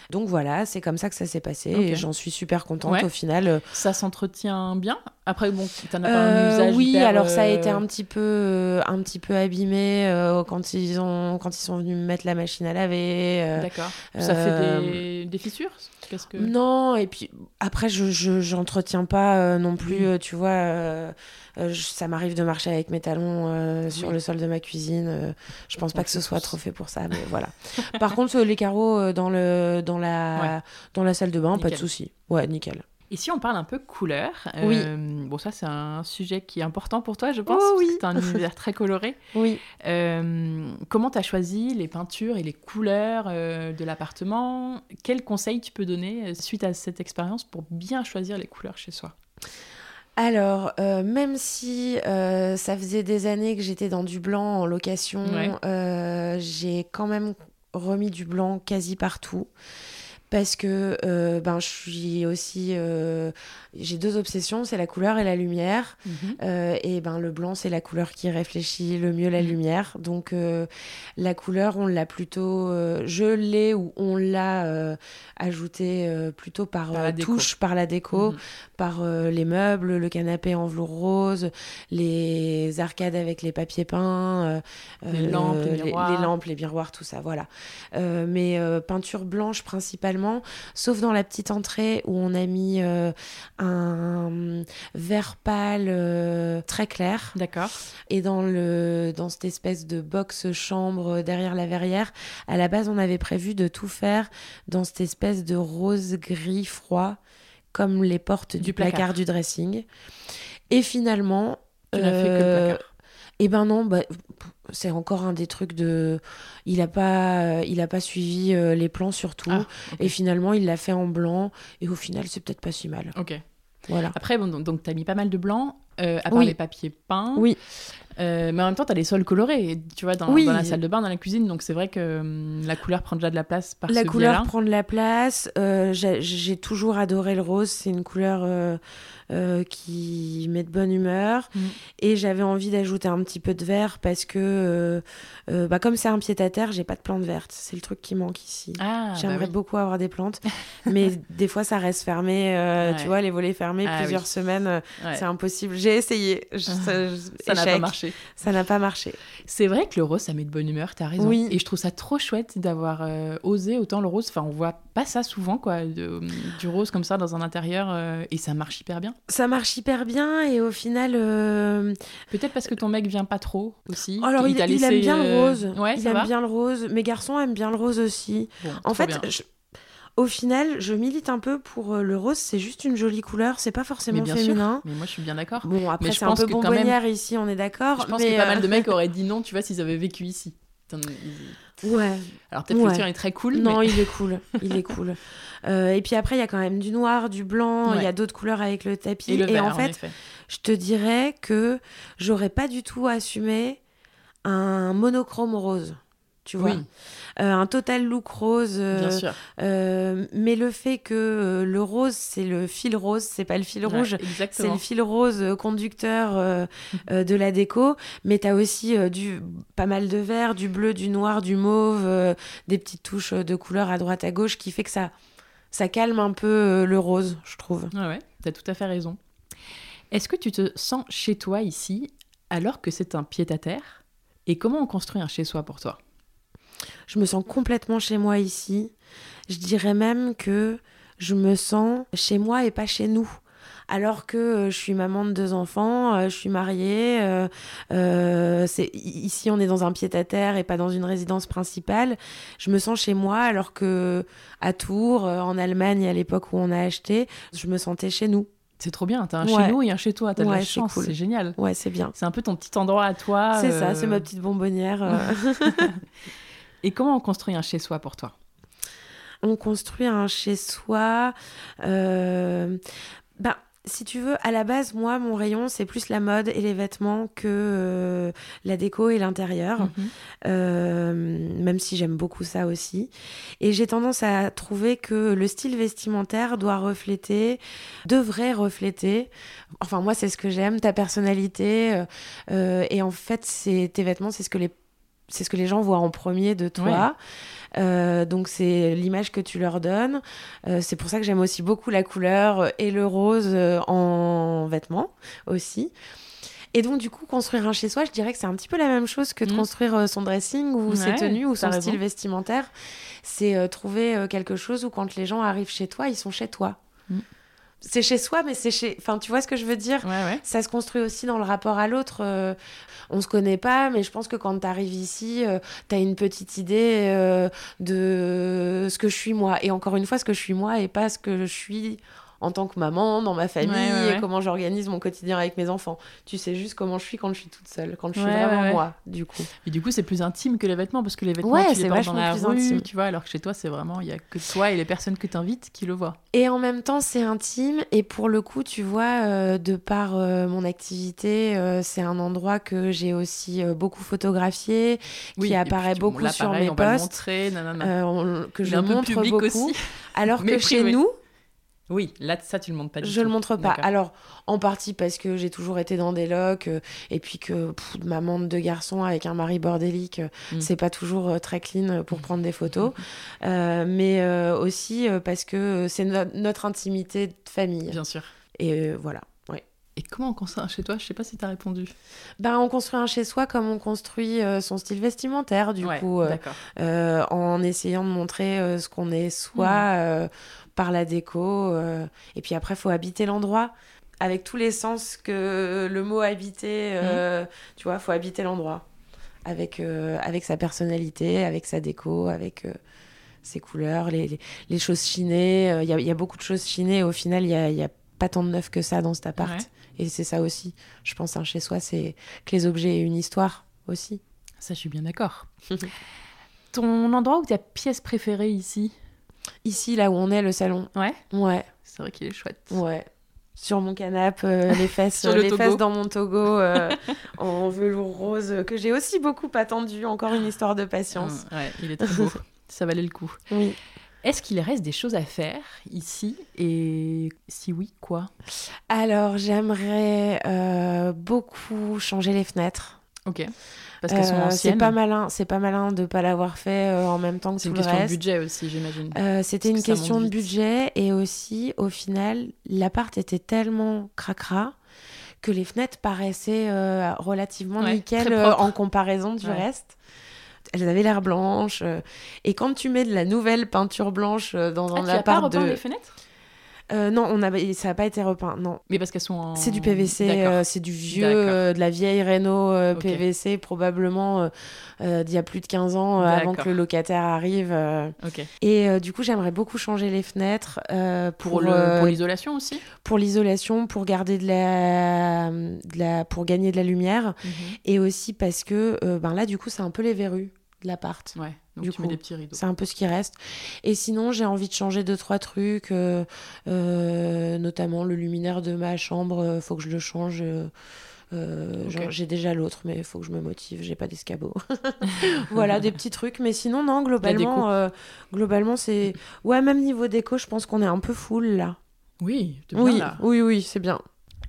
Donc voilà, c'est comme ça que ça s'est passé et j'en suis super contente au final. Ça s'entretient bien Après, bon, as pas un euh, usage Oui, alors ça a été euh, un petit peu, euh, un petit peu abîmé quand, ils ont, quand ils sont venus mettre la machine à laver. D'accord. Ça fait des, des fissures que... Non, et puis après, je j'entretiens pas non plus, tu vois euh, ça m'arrive de marcher avec mes talons euh, sur le sol de ma cuisine. Euh, je pense pas que ce soit trop fait pour ça, mais voilà. Par contre, les carreaux dans, le, dans, la, dans la salle de bain, pas de souci. Ouais, nickel. Et si on parle un peu couleur, oui. bon ça c'est un sujet qui est important pour toi, je pense. Oh, oui. C'est un univers très coloré. Oui. comment tu as choisi les peintures et les couleurs de l'appartement? Quels conseils tu peux donner suite à cette expérience pour bien choisir les couleurs chez soi? Alors, euh, même si euh, ça faisait des années que j'étais dans du blanc en location, euh, j'ai quand même remis du blanc quasi partout parce que euh, ben je suis aussi euh, j'ai deux obsessions c'est la couleur et la lumière mhm. euh, et ben le blanc c'est la couleur qui réfléchit le mieux la mhm. lumière donc la couleur on l'a plutôt je l'ai ou on l'a ajouté plutôt par, touche par la déco mhm. par les meubles le canapé en velours rose les arcades avec les papiers peints les lampes les, miroirs. les, lampes les miroirs tout ça voilà mais peinture blanche principalement sauf dans la petite entrée où on a mis euh, un vert pâle euh, très clair. D'accord. Et dans, le, dans cette espèce de box chambre derrière la verrière, à la base, on avait prévu de tout faire dans cette espèce de rose gris froid, comme les portes du, placard. du dressing. Et finalement. Tu n'as fait que le euh, placard. Eh ben non, bah, c'est encore un des trucs de. Il a pas, il a pas suivi euh, les plans surtout, ah, et finalement il l'a fait en blanc, et au final c'est peut-être pas si mal. Ok. Voilà. Après, bon, donc, donc tu as mis pas mal de blanc, euh, à part les papiers peints. Oui. Euh, mais en même temps, tu as les sols colorés, tu vois, dans, dans, la salle de bain, dans la cuisine. Donc c'est vrai que hum, la couleur prend déjà de la place par La couleur prend de la place. J'ai toujours adoré le rose. C'est une couleur euh, qui met de bonne humeur. Mm. Et j'avais envie d'ajouter un petit peu de vert parce que, euh, euh, bah, comme c'est un pied-à-terre, j'ai pas de plantes vertes. C'est le truc qui manque ici. Ah, bah J'aimerais beaucoup avoir des plantes, mais des fois ça reste fermé. Tu vois, les volets fermés ah plusieurs semaines, c'est impossible. J'ai essayé. ça n'a pas marché. Ça n'a pas marché. C'est vrai que le rose, ça met de bonne humeur, tu as raison. Oui. Et je trouve ça trop chouette d'avoir osé autant le rose. Enfin, on voit pas ça souvent, quoi, du rose comme ça dans un intérieur, et ça marche hyper bien ça marche hyper bien et au final. Euh, Peut-être parce que ton mec vient pas trop aussi. Alors il, aime bien le euh, rose. il aime bien le rose. Mes garçons aiment bien le rose aussi. en fait, au final, je milite un peu pour euh, le rose. C'est juste une jolie couleur. C'est pas forcément féminin. Mais moi, je suis bien d'accord. Bon, après, c'est un peu bonbonnière ici, on est d'accord. Je pense que pas mal de mecs auraient dit non, tu vois, s'ils avaient vécu ici. Ouais. Alors peut-être que le tien est très cool. Non, il est cool. Il est cool. Euh, et puis après, il y a quand même du noir, du blanc, il y a d'autres couleurs avec le tapis. Et, en fait, je te dirais que j'aurais pas du tout assumé un monochrome rose tu vois. Euh, un total look rose. Euh, Bien sûr. mais le fait que le rose, c'est le fil rose, c'est pas le fil rouge, c'est le fil rose conducteur de la déco. Mais tu as aussi du, pas mal de vert, du bleu, du noir, du mauve, des petites touches de couleur à droite, à gauche qui fait que ça, ça calme un peu euh, le rose, je trouve. Ouais, ouais, t'as tout à fait raison. Est-ce que tu te sens chez toi ici alors que c'est un pied-à-terre Et comment on construit un chez-soi pour toi? Je me sens complètement chez moi ici. Je dirais même que je me sens chez moi et pas chez nous alors que euh, je suis maman de deux enfants, euh, je suis mariée. Euh, c'est ici, on est dans un pied-à-terre et pas dans une résidence principale. Je me sens chez moi, alors que à Tours, en Allemagne, à l'époque où on a acheté, je me sentais chez nous. C'est trop bien, t'as un Ouais. chez nous et un chez toi, t'as de Ouais, la c'est chance, cool. c'est génial. Ouais, c'est bien. C'est un peu ton petit endroit à toi. C'est ça, euh, c'est ma petite bonbonnière. Et comment on construit un chez soi pour toi? On construit un chez soi. euh, Ben, si tu veux, à la base, moi, mon rayon, c'est plus la mode et les vêtements que euh, la déco et l'intérieur. Mhm. Euh, même si j'aime beaucoup ça aussi. Et j'ai tendance à trouver que le style vestimentaire doit refléter, devrait refléter, enfin moi c'est ce que j'aime, ta personnalité. euh, et en fait, c'est tes vêtements, c'est ce que les c'est ce que les gens voient en premier de toi. Euh, donc c'est l'image que tu leur donnes. Euh, c'est pour ça que j'aime aussi beaucoup la couleur et le rose euh, en vêtements aussi. Et donc, du coup, construire un chez soi, je dirais que c'est un petit peu la même chose que de Mm. construire son dressing ou ses tenues ou son raison. style vestimentaire. C'est euh, trouver quelque chose où quand les gens arrivent chez toi, ils sont chez toi. C'est chez soi, mais c'est chez. Enfin, tu vois ce que je veux dire? Ouais, ouais. ça se construit aussi dans le rapport à l'autre. euh, on se connaît pas, mais je pense que quand tu arrives ici, tu as une petite idée euh, de ce que je suis moi. Et encore une fois, ce que je suis moi et pas ce que je suis en tant que maman, dans ma famille, Ouais, ouais, ouais. et comment j'organise mon quotidien avec mes enfants. Tu sais juste comment je suis quand je suis toute seule, quand je suis vraiment moi, du coup. Et du coup, c'est plus intime que les vêtements parce que les vêtements, tu les portes dans la plus rue, intime. tu vois, alors que chez toi, c'est vraiment, il y a que toi et les personnes que tu invites qui le voient. Et en même temps, c'est intime. Et pour le coup, tu vois, euh, de par euh, mon activité, euh, c'est un endroit que j'ai aussi beaucoup photographié, Oui, qui apparaît puis, beaucoup là, sur pareil, mes on va le posts. montrer, nanana. on- que je montre beaucoup. aussi. Alors que chez nous, Oui, là, ça, tu le montres pas du je tout. le montre pas. Alors, en partie parce que j'ai toujours été dans des locs, euh, et puis que pff, maman de deux garçons avec un mari bordélique, euh, Mm. c'est pas toujours euh, très clean pour prendre des photos. Euh, mais euh, aussi euh, parce que euh, c'est no- notre intimité de famille. Bien sûr. Et euh, voilà. Ouais. Et comment on construit un chez toi? Je sais pas si tu as répondu. Ben, on construit un chez soi comme on construit euh, son style vestimentaire, du Ouais, coup, euh, euh, en essayant de montrer euh, ce qu'on est soi Mhm. Par la déco. euh, et puis après, faut habiter l'endroit avec tous les sens que le mot habiter, euh, tu vois, faut habiter l'endroit avec, euh, avec sa personnalité, avec sa déco, avec ses couleurs, les, les, les choses chinées. Il y, a, il y a beaucoup de choses chinées. Au final, il y a, il y a pas tant de neuf que ça dans cet appart. Ouais. Et c'est ça aussi. Je pense un chez soi, c'est que les objets aient une histoire aussi. Ça, je suis bien d'accord. Ton endroit ou ta pièce préférée ici? Ici, là où on est, le salon. Ouais, Ouais, c'est vrai qu'il est chouette. ouais. Sur mon canapé, euh, les fesses, Sur le les Togo. fesses dans mon togo euh, en velours rose euh, que j'ai aussi beaucoup attendu. Encore une histoire de patience. Hum, ouais, il est très beau. ça valait le coup. Oui. Est-ce qu'il reste des choses à faire ici? Et si oui, quoi? Alors, j'aimerais euh, beaucoup changer les fenêtres. Ok. Parce qu'elles sont Euh, anciennes. c'est pas malin, c'est pas malin de pas l'avoir fait euh, en même temps que C'est tout une le question de reste. budget aussi, j'imagine. Euh, C'était une que question de budget et aussi, au final, l'appart était tellement cracra que les fenêtres paraissaient relativement Ouais, nickel en comparaison du Ouais. reste. Elles avaient l'air blanches. et quand tu mets de la nouvelle peinture blanche dans Ah, un tu pas appart repeint de... les fenêtres? Euh, non, on avait, ça n'a pas été repeint, non. Mais parce qu'elles sont en... C'est du PVC, euh, c'est du vieux, euh, de la vieille Renault euh, Ok. PVC, probablement d'il y a plus de 15 ans, avant que le locataire arrive. euh. Ok. Et du coup, j'aimerais beaucoup changer les fenêtres pour, l'isolation aussi? pour l'isolation, pour garder de la, de la, pour gagner de la lumière, et aussi parce que ben là, du coup, c'est un peu les verrues de l'appart. Ouais, donc Du tu mets coup, des petits rideaux. C'est un peu ce qui reste. Et sinon, j'ai envie de changer deux, trois trucs, euh, euh, notamment le luminaire de ma chambre, euh, faut que je le change. euh, euh, J'ai déjà l'autre, mais il faut que je me motive, j'ai pas d'escabeau. voilà, des petits trucs. Mais sinon, non, globalement, euh, globalement c'est. Ouais, même niveau déco, je pense qu'on est un peu full là. Oui, t'es bien Oui, là. oui, oui, c'est bien.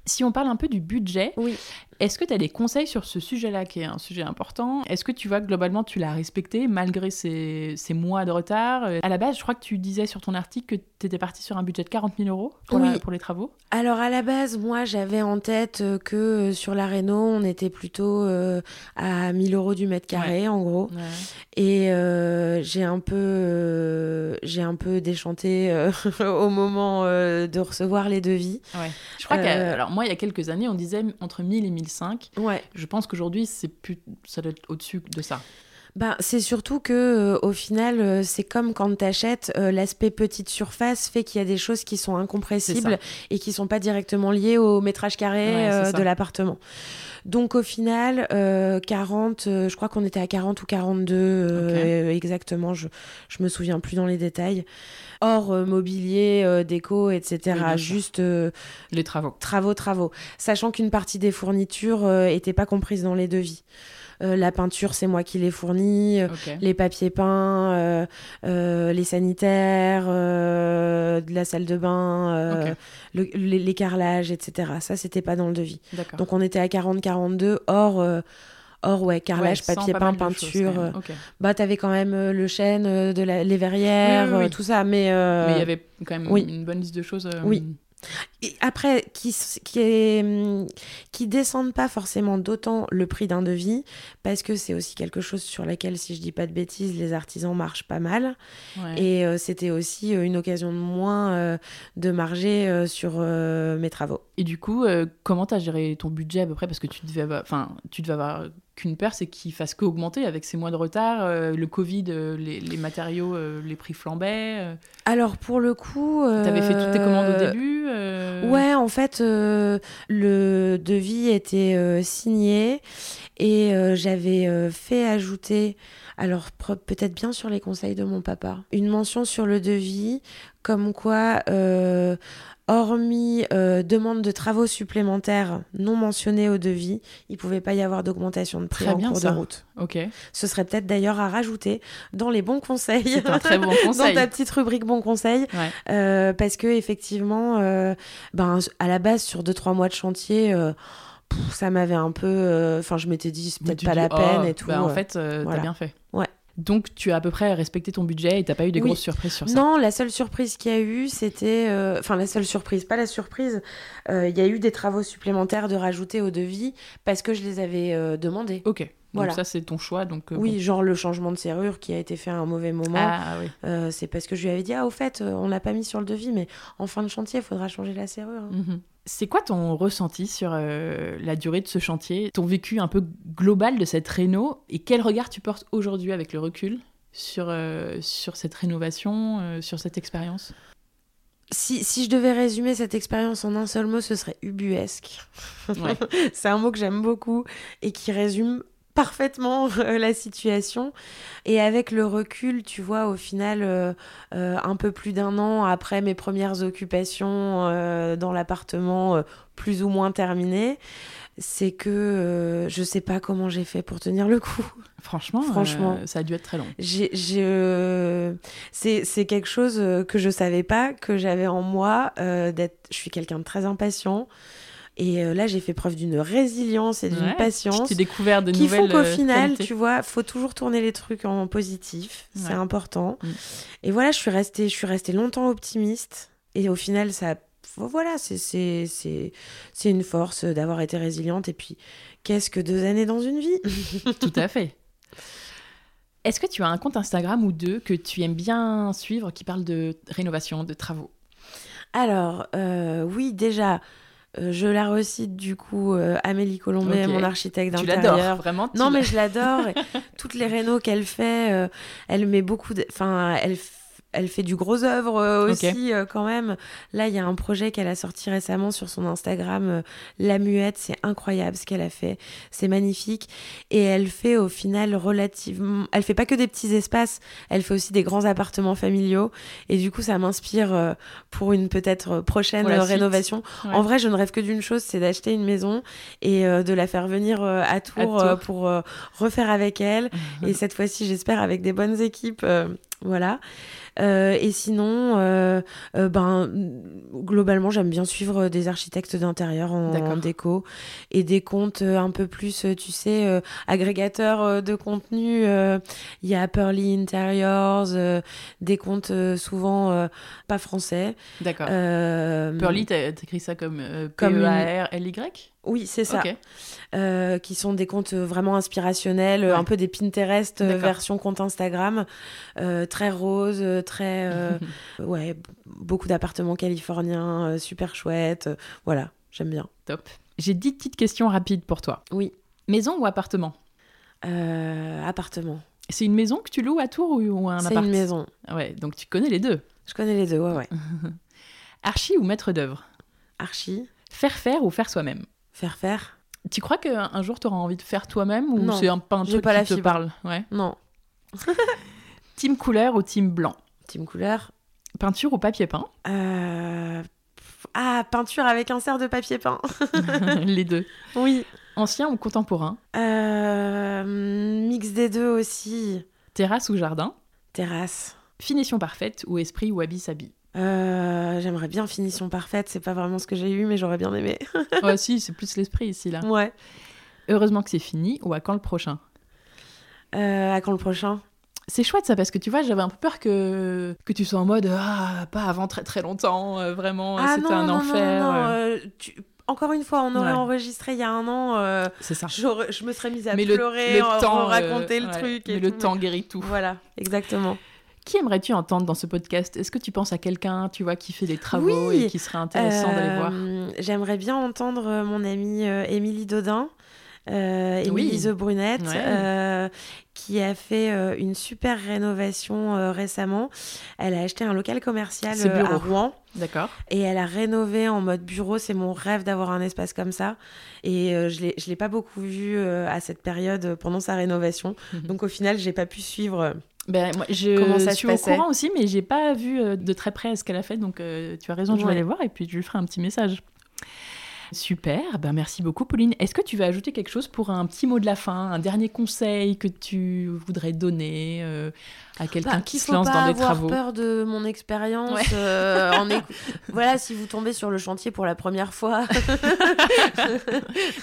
Si on parle un peu du budget, Oui. Est-ce que tu as des conseils sur ce sujet-là qui est un sujet important? Est-ce que tu vois que globalement tu l'as respecté malgré ces, ces mois de retard? Euh, À la base, je crois que tu disais sur ton article que tu étais parti sur un budget de 40 000 euros pour, la- Oui. pour les travaux. Alors à la base, moi j'avais en tête euh, que euh, sur la réno, on était plutôt euh, à 1000 euros du mètre carré en gros. Et euh, j'ai un peu, euh, j'ai un peu déchanté au moment de recevoir les devis. Ouais. Je crois que alors moi il y a quelques années on disait entre 1000 et 1005. Ouais. Je pense qu'aujourd'hui c'est plus ça doit être au-dessus de ça. Ben, c'est surtout que euh, au final, euh, c'est comme quand tu achètes, l'aspect petite surface fait qu'il y a des choses qui sont incompressibles et qui sont pas directement liées au métrage carré de l'appartement. Donc au final, 40, je crois qu'on était à 40 ou 42 exactement, je, je me souviens plus dans les détails. Hors mobilier, déco, etc. Juste les travaux. Travaux, travaux. Sachant qu'une partie des fournitures n'était pas comprise dans les devis. Euh, la peinture, c'est moi qui l'ai fournie, euh, les papiers peints, euh, les sanitaires, de la salle de bain, les, carrelages, etc. Ça, c'était pas dans le devis. Donc on était à 40-42 hors. Or, ouais, carrelage, papier peint, peinture. Bah, t'avais quand même le chêne, de les verrières, tout ça. Mais mais il y avait quand même une bonne liste de choses. Oui. Et après, qui, qui, est, qui descendent pas forcément d'autant le prix d'un devis, parce que c'est aussi quelque chose sur laquelle, si je dis pas de bêtises, les artisans marchent pas mal. Et euh, c'était aussi euh, une occasion de moins euh, de marger sur mes travaux. Et du coup, comment tu as géré ton budget à peu près? Parce que tu devais enfin, tu devais avoir qu'une peur, c'est qu'il fasse qu'augmenter avec ces mois de retard. Euh, le Covid, euh, les, matériaux, euh, les prix flambaient. Alors pour le coup. Tu avais fait toutes tes commandes au début Ouais, en fait, le devis était signé et j'avais fait ajouter. Alors peut-être bien sur les conseils de mon papa. Une mention sur le devis comme quoi hormis euh, demande de travaux supplémentaires non mentionnés au devis, il ne pouvait pas y avoir d'augmentation de prix en cours de route. Ok. Ce serait peut-être d'ailleurs à rajouter dans les bons conseils. un très bon conseil. dans ta petite rubrique bons conseils. Euh, parce que effectivement, euh, ben, à la base, sur 2-3 mois de chantier, ça m'avait un peu. Enfin, je m'étais dit, c'est peut-être pas la peine oh, et tout. Bah, en fait, t'as bien fait. Ouais. Donc tu as à peu près respecté ton budget et t'as pas eu de grosses surprises sur ça Non, la seule surprise qu'il y a eu, c'était... Euh, enfin, la seule surprise, pas la surprise. Euh, il y a eu des travaux supplémentaires de rajouter au devis parce que je les avais euh, demandés. Ok. Voilà. Donc ça, c'est ton choix. Donc, oui, genre le changement de serrure qui a été fait à un mauvais moment. Ah, oui. c'est parce que je lui avais dit, ah, au fait, on l'a pas mis sur le devis, mais en fin de chantier, il faudra changer la serrure. Hein. Mhm. C'est quoi ton ressenti sur euh, la durée de ce chantier, ton vécu un peu global de cette réno et quel regard tu portes aujourd'hui avec le recul sur, euh, sur cette rénovation, euh, sur cette expérience? Si, si, je devais résumer cette expérience en un seul mot, ce serait ubuesque. c'est un mot que j'aime beaucoup et qui résume parfaitement euh, la situation. Et avec le recul, tu vois, au final, euh, euh, un peu plus d'un an après mes premières occupations dans l'appartement, plus ou moins terminées, c'est que je sais pas comment j'ai fait pour tenir le coup. Franchement, Franchement ça a dû être très long. c'est quelque chose que je savais pas, que j'avais en moi. d'être, je suis quelqu'un de très impatient. Et euh, là, j'ai fait preuve d'une résilience et d'une patience. Tu découvert de qui font qu'au euh, final, tu vois, faut toujours tourner les trucs en positif. C'est important. Mm. Et voilà, je suis restée, je suis restée longtemps optimiste. Et au final, ça, voilà, c'est une force d'avoir été résiliente. Et puis, qu'est-ce que deux années dans une vie? Tout à fait. Est-ce que tu as un compte Instagram ou deux que tu aimes bien suivre qui parle de rénovation, de travaux? Alors, euh, oui, déjà, euh, je la recite du coup euh, Amélie Colombet, mon architecte d'intérieur. Tu l'adores vraiment Non, mais je l'adore. toutes les rénaux qu'elle fait, euh, elle met beaucoup. Enfin, elle elle fait du gros œuvre euh, aussi euh, quand même. Là, il y a un projet qu'elle a sorti récemment sur son Instagram, euh, La Muette. C'est incroyable ce qu'elle a fait. C'est magnifique. Et elle fait au final relativement. Elle fait pas que des petits espaces. Elle fait aussi des grands appartements familiaux. Et du coup, ça m'inspire pour une peut-être prochaine rénovation. En vrai, je ne rêve que d'une chose, c'est d'acheter une maison et de la faire venir à Tours, pour refaire avec elle. et cette fois-ci, j'espère avec des bonnes équipes. voilà. Euh, et sinon, euh, euh, ben, globalement, j'aime bien suivre des architectes d'intérieur en, déco et des comptes un peu plus, tu sais, agrégateurs de contenu. Il y a Pearly Interiors, des comptes souvent pas français. D'accord. Pearly, t'écris ça comme P-E-A-R-L-Y oui, c'est ça. Euh, qui sont des comptes vraiment inspirationnels, un peu des Pinterest version compte Instagram, euh, très rose, très ouais, beaucoup d'appartements californiens, super chouettes. voilà, j'aime bien. Top. J'ai dix petites questions rapides pour toi. Oui. Maison ou appartement? Appartement. C'est une maison que tu loues à Tours ou, un C'est appart? une maison. Ouais, donc tu connais les deux. Je connais les deux, ouais, ouais. Archi ou maître d'œuvre? Archi, Faire faire ou faire soi-même? Faire faire. Tu crois qu'un un jour tu auras envie de faire toi-même ou c'est un, pas un truc pas qui la te fibre. parle? Ouais. Non. Team couleur ou team blanc? Team couleur. Peinture ou papier peint Euh... Ah, peinture avec insert de papier peint. Les deux. oui. Ancien ou contemporain Euh... Mix des deux aussi. Terrasse ou jardin Terrasse. Finition parfaite ou esprit ou habit-sabi Euh, J'aimerais bien finition parfaite. C'est pas vraiment ce que j'ai eu, mais j'aurais bien aimé. Ouais, si, c'est plus l'esprit ici, là. ouais. Heureusement que c'est fini ou à quand le prochain? Euh, à quand le prochain? C'est chouette ça parce que tu vois, j'avais un peu peur que, que tu sois en mode ah, pas avant très très longtemps, euh, vraiment, Ah c'était un non, enfer. non, non, euh. tu- Encore une fois, on aurait Ouais. enregistré il y a un an. euh, C'est ça. je me serais mise à mais le, pleurer, le en- temps, raconter le ouais, truc. et Mais le temps guérit tout. Voilà, exactement. Qui aimerais-tu entendre dans ce podcast? Est-ce que tu penses à quelqu'un, tu vois, qui fait des travaux Oui. et qui serait intéressant d'aller voir? J'aimerais bien entendre mon amie Émilie Dodin. Euh, Émilie Oui. Brunette, Ouais. euh, qui a fait euh, une super rénovation euh, récemment. Elle a acheté un local commercial à bureau. Rouen D'accord. et elle a rénové en mode bureau. C'est mon rêve d'avoir un espace comme ça. Et je l'ai- je l'ai pas beaucoup vu à cette période pendant sa rénovation. Mhm. Donc au final, j'ai pas pu suivre. Ben, moi, je Comment ça suis au courant aussi, mais j'ai pas vu de très près ce qu'elle a fait, donc euh, tu as raison, je vais aller voir et puis je lui ferai un petit message. Super, ben merci beaucoup Pauline. Est-ce que tu vas ajouter quelque chose pour un petit mot de la fin, un dernier conseil que tu voudrais donner euh, à quelqu'un Bah, qui qu'il se lance pas dans des avoir travaux peur de mon expérience. Ouais. euh, en voilà, si vous tombez sur le chantier pour la première fois.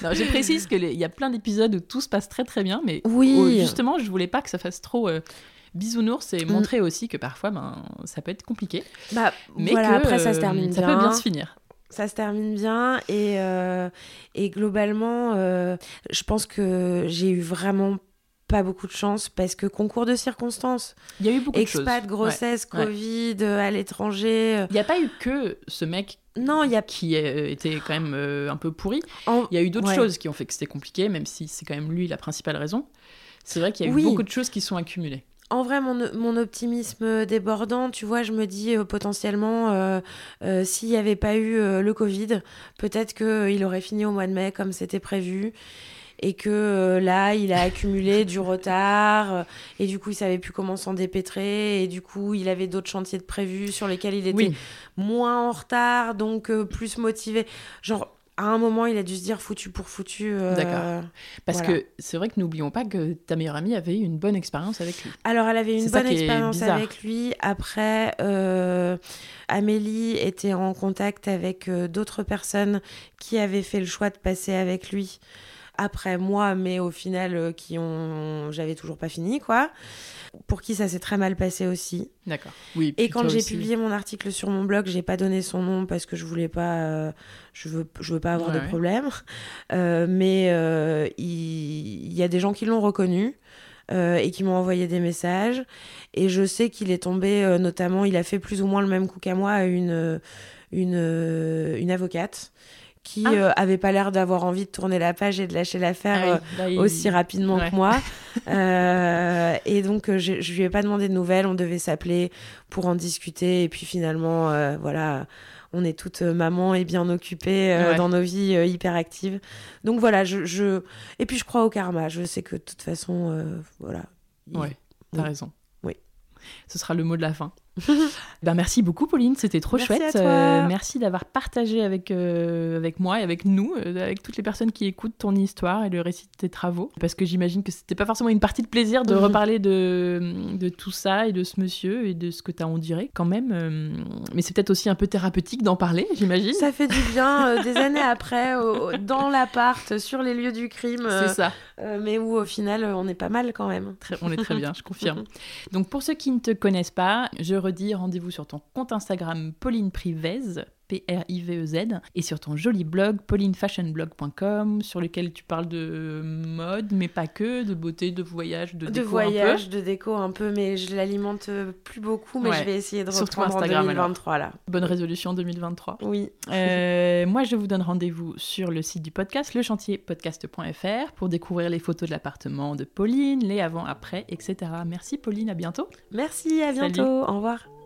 Non, je précise qu'il y a plein d'épisodes où tout se passe très très bien, mais Oui. où, justement, je voulais pas que ça fasse trop euh, bisounours et Mm. montrer aussi que parfois, ben, ça peut être compliqué. Bah, Mais voilà, que, après ça se termine ça bien. peut bien se finir. Ça se termine bien et, euh, et globalement, euh, je pense que j'ai eu vraiment pas beaucoup de chance parce que concours de circonstances, Il y a eu beaucoup de choses. expat, grossesse, Ouais. Covid, euh, à l'étranger. Il n'y a pas eu que ce mec Non, il y a qui était quand même euh, un peu pourri. en- Il y a eu d'autres Ouais. choses qui ont fait que c'était compliqué, même si c'est quand même lui la principale raison. C'est vrai qu'il y a eu Oui. beaucoup de choses qui sont accumulées. En vrai, mon, mon optimisme débordant, tu vois, je me dis euh, potentiellement, euh, euh, s'il n'y avait pas eu le Covid, peut-être qu'il aurait fini au mois de mai comme c'était prévu. Et que là, il a accumulé du retard. et du coup, il savait plus comment s'en dépêtrer. Et du coup, il avait d'autres chantiers de prévus sur lesquels il était Oui, moins en retard, donc plus motivé. Genre, à un moment, il a dû se dire foutu pour foutu. euh, D'accord. parce voilà. que c'est vrai que n'oublions pas que ta meilleure amie avait eu une bonne expérience avec lui. Alors, elle avait une bonne expérience avec lui. Après, euh, Amélie était en contact avec euh, d'autres personnes qui avaient fait le choix de passer avec lui après moi, mais au final, qui ont. J'avais toujours pas fini, quoi. Pour qui ça s'est très mal passé aussi. D'accord. Oui. Et quand j'ai publié mon article sur mon blog, j'ai pas donné son nom parce que je voulais pas, euh, je veux, je veux pas avoir Ouais, de ouais. problème. Euh, mais euh, il il y, a des gens qui l'ont reconnu et qui m'ont envoyé des messages. Et je sais qu'il est tombé, notamment, il a fait plus ou moins le même coup qu'à moi à une, une, une avocate qui Ah. euh, avait pas l'air d'avoir envie de tourner la page et de lâcher l'affaire. Ah euh, oui, aussi rapidement Ouais. que moi. Euh, et donc, je, je lui ai pas demandé de nouvelles. On devait s'appeler pour en discuter. Et puis finalement, voilà, on est toutes mamans et bien occupées Ouais. dans nos vies hyper actives. Donc voilà, je, je... Et puis je crois au karma. Je sais que de toute façon, voilà. il- Ouais, t'as Oui. raison. Oui. Ce sera le mot de la fin. ben, merci beaucoup, Pauline. C'était trop Merci chouette. Euh, merci d'avoir partagé avec, euh, avec moi et avec nous, euh, avec toutes les personnes qui écoutent ton histoire et le récit de tes travaux. Parce que j'imagine que c'était pas forcément une partie de plaisir de Mhm. reparler de, de tout ça et de ce monsieur et de ce que t'as en dirait quand même. mais c'est peut-être aussi un peu thérapeutique d'en parler, j'imagine. Ça fait du bien des années après, au- dans l'appart, sur les lieux du crime, C'est ça. mais où au final, on est pas mal quand même. Très- on est très bien, je confirme. Donc pour ceux qui ne te connaissent pas, je rendez-vous sur ton compte Instagram Pauline Privez, P-R-I-V-E-Z, et sur ton joli blog, paulinefashionblog.com, sur lequel tu parles de mode, mais pas que, de beauté, de voyage, de, de déco voyage, un peu. de déco un peu, mais je l'alimente plus beaucoup, mais Ouais. je vais essayer de Surtout reprendre Instagram, en 2023 là. Bonne résolution 2023. Oui. Euh, moi, je vous donne rendez-vous sur le site du podcast, lechantierpodcast.fr, pour découvrir les photos de l'appartement de Pauline, les avant-après, etc. Merci Pauline, à bientôt. Merci, à Salut. bientôt. Au revoir.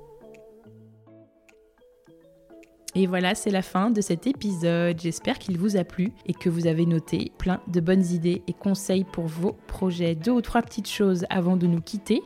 Et voilà, c'est la fin de cet épisode. J'espère qu'il vous a plu et que vous avez noté plein de bonnes idées et conseils pour vos projets. Deux ou trois petites choses avant de nous quitter.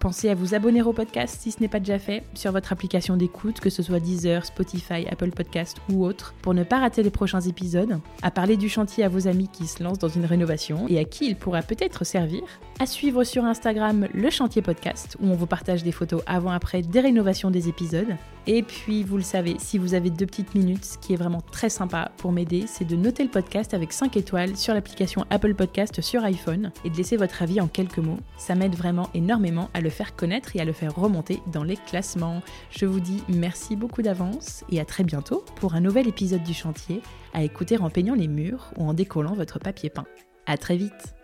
Pensez à vous abonner au podcast si ce n'est pas déjà fait sur votre application d'écoute, que ce soit Deezer, Spotify, Apple Podcast ou autre, pour ne pas rater les prochains épisodes. À parler du chantier à vos amis qui se lancent dans une rénovation et à qui il pourra peut-être servir. À suivre sur Instagram le chantier podcast où on vous partage des photos avant-après des rénovations des épisodes. Et puis, vous le savez, si vous avez deux petites minutes, ce qui est vraiment très sympa pour m'aider, c'est de noter le podcast avec 5 étoiles sur l'application Apple Podcast sur iPhone et de laisser votre avis en quelques mots. Ça m'aide vraiment énormément à faire connaître et à le faire remonter dans les classements. Je vous dis merci beaucoup d'avance et à très bientôt pour un nouvel épisode du chantier à écouter en peignant les murs ou en décollant votre papier peint. À très vite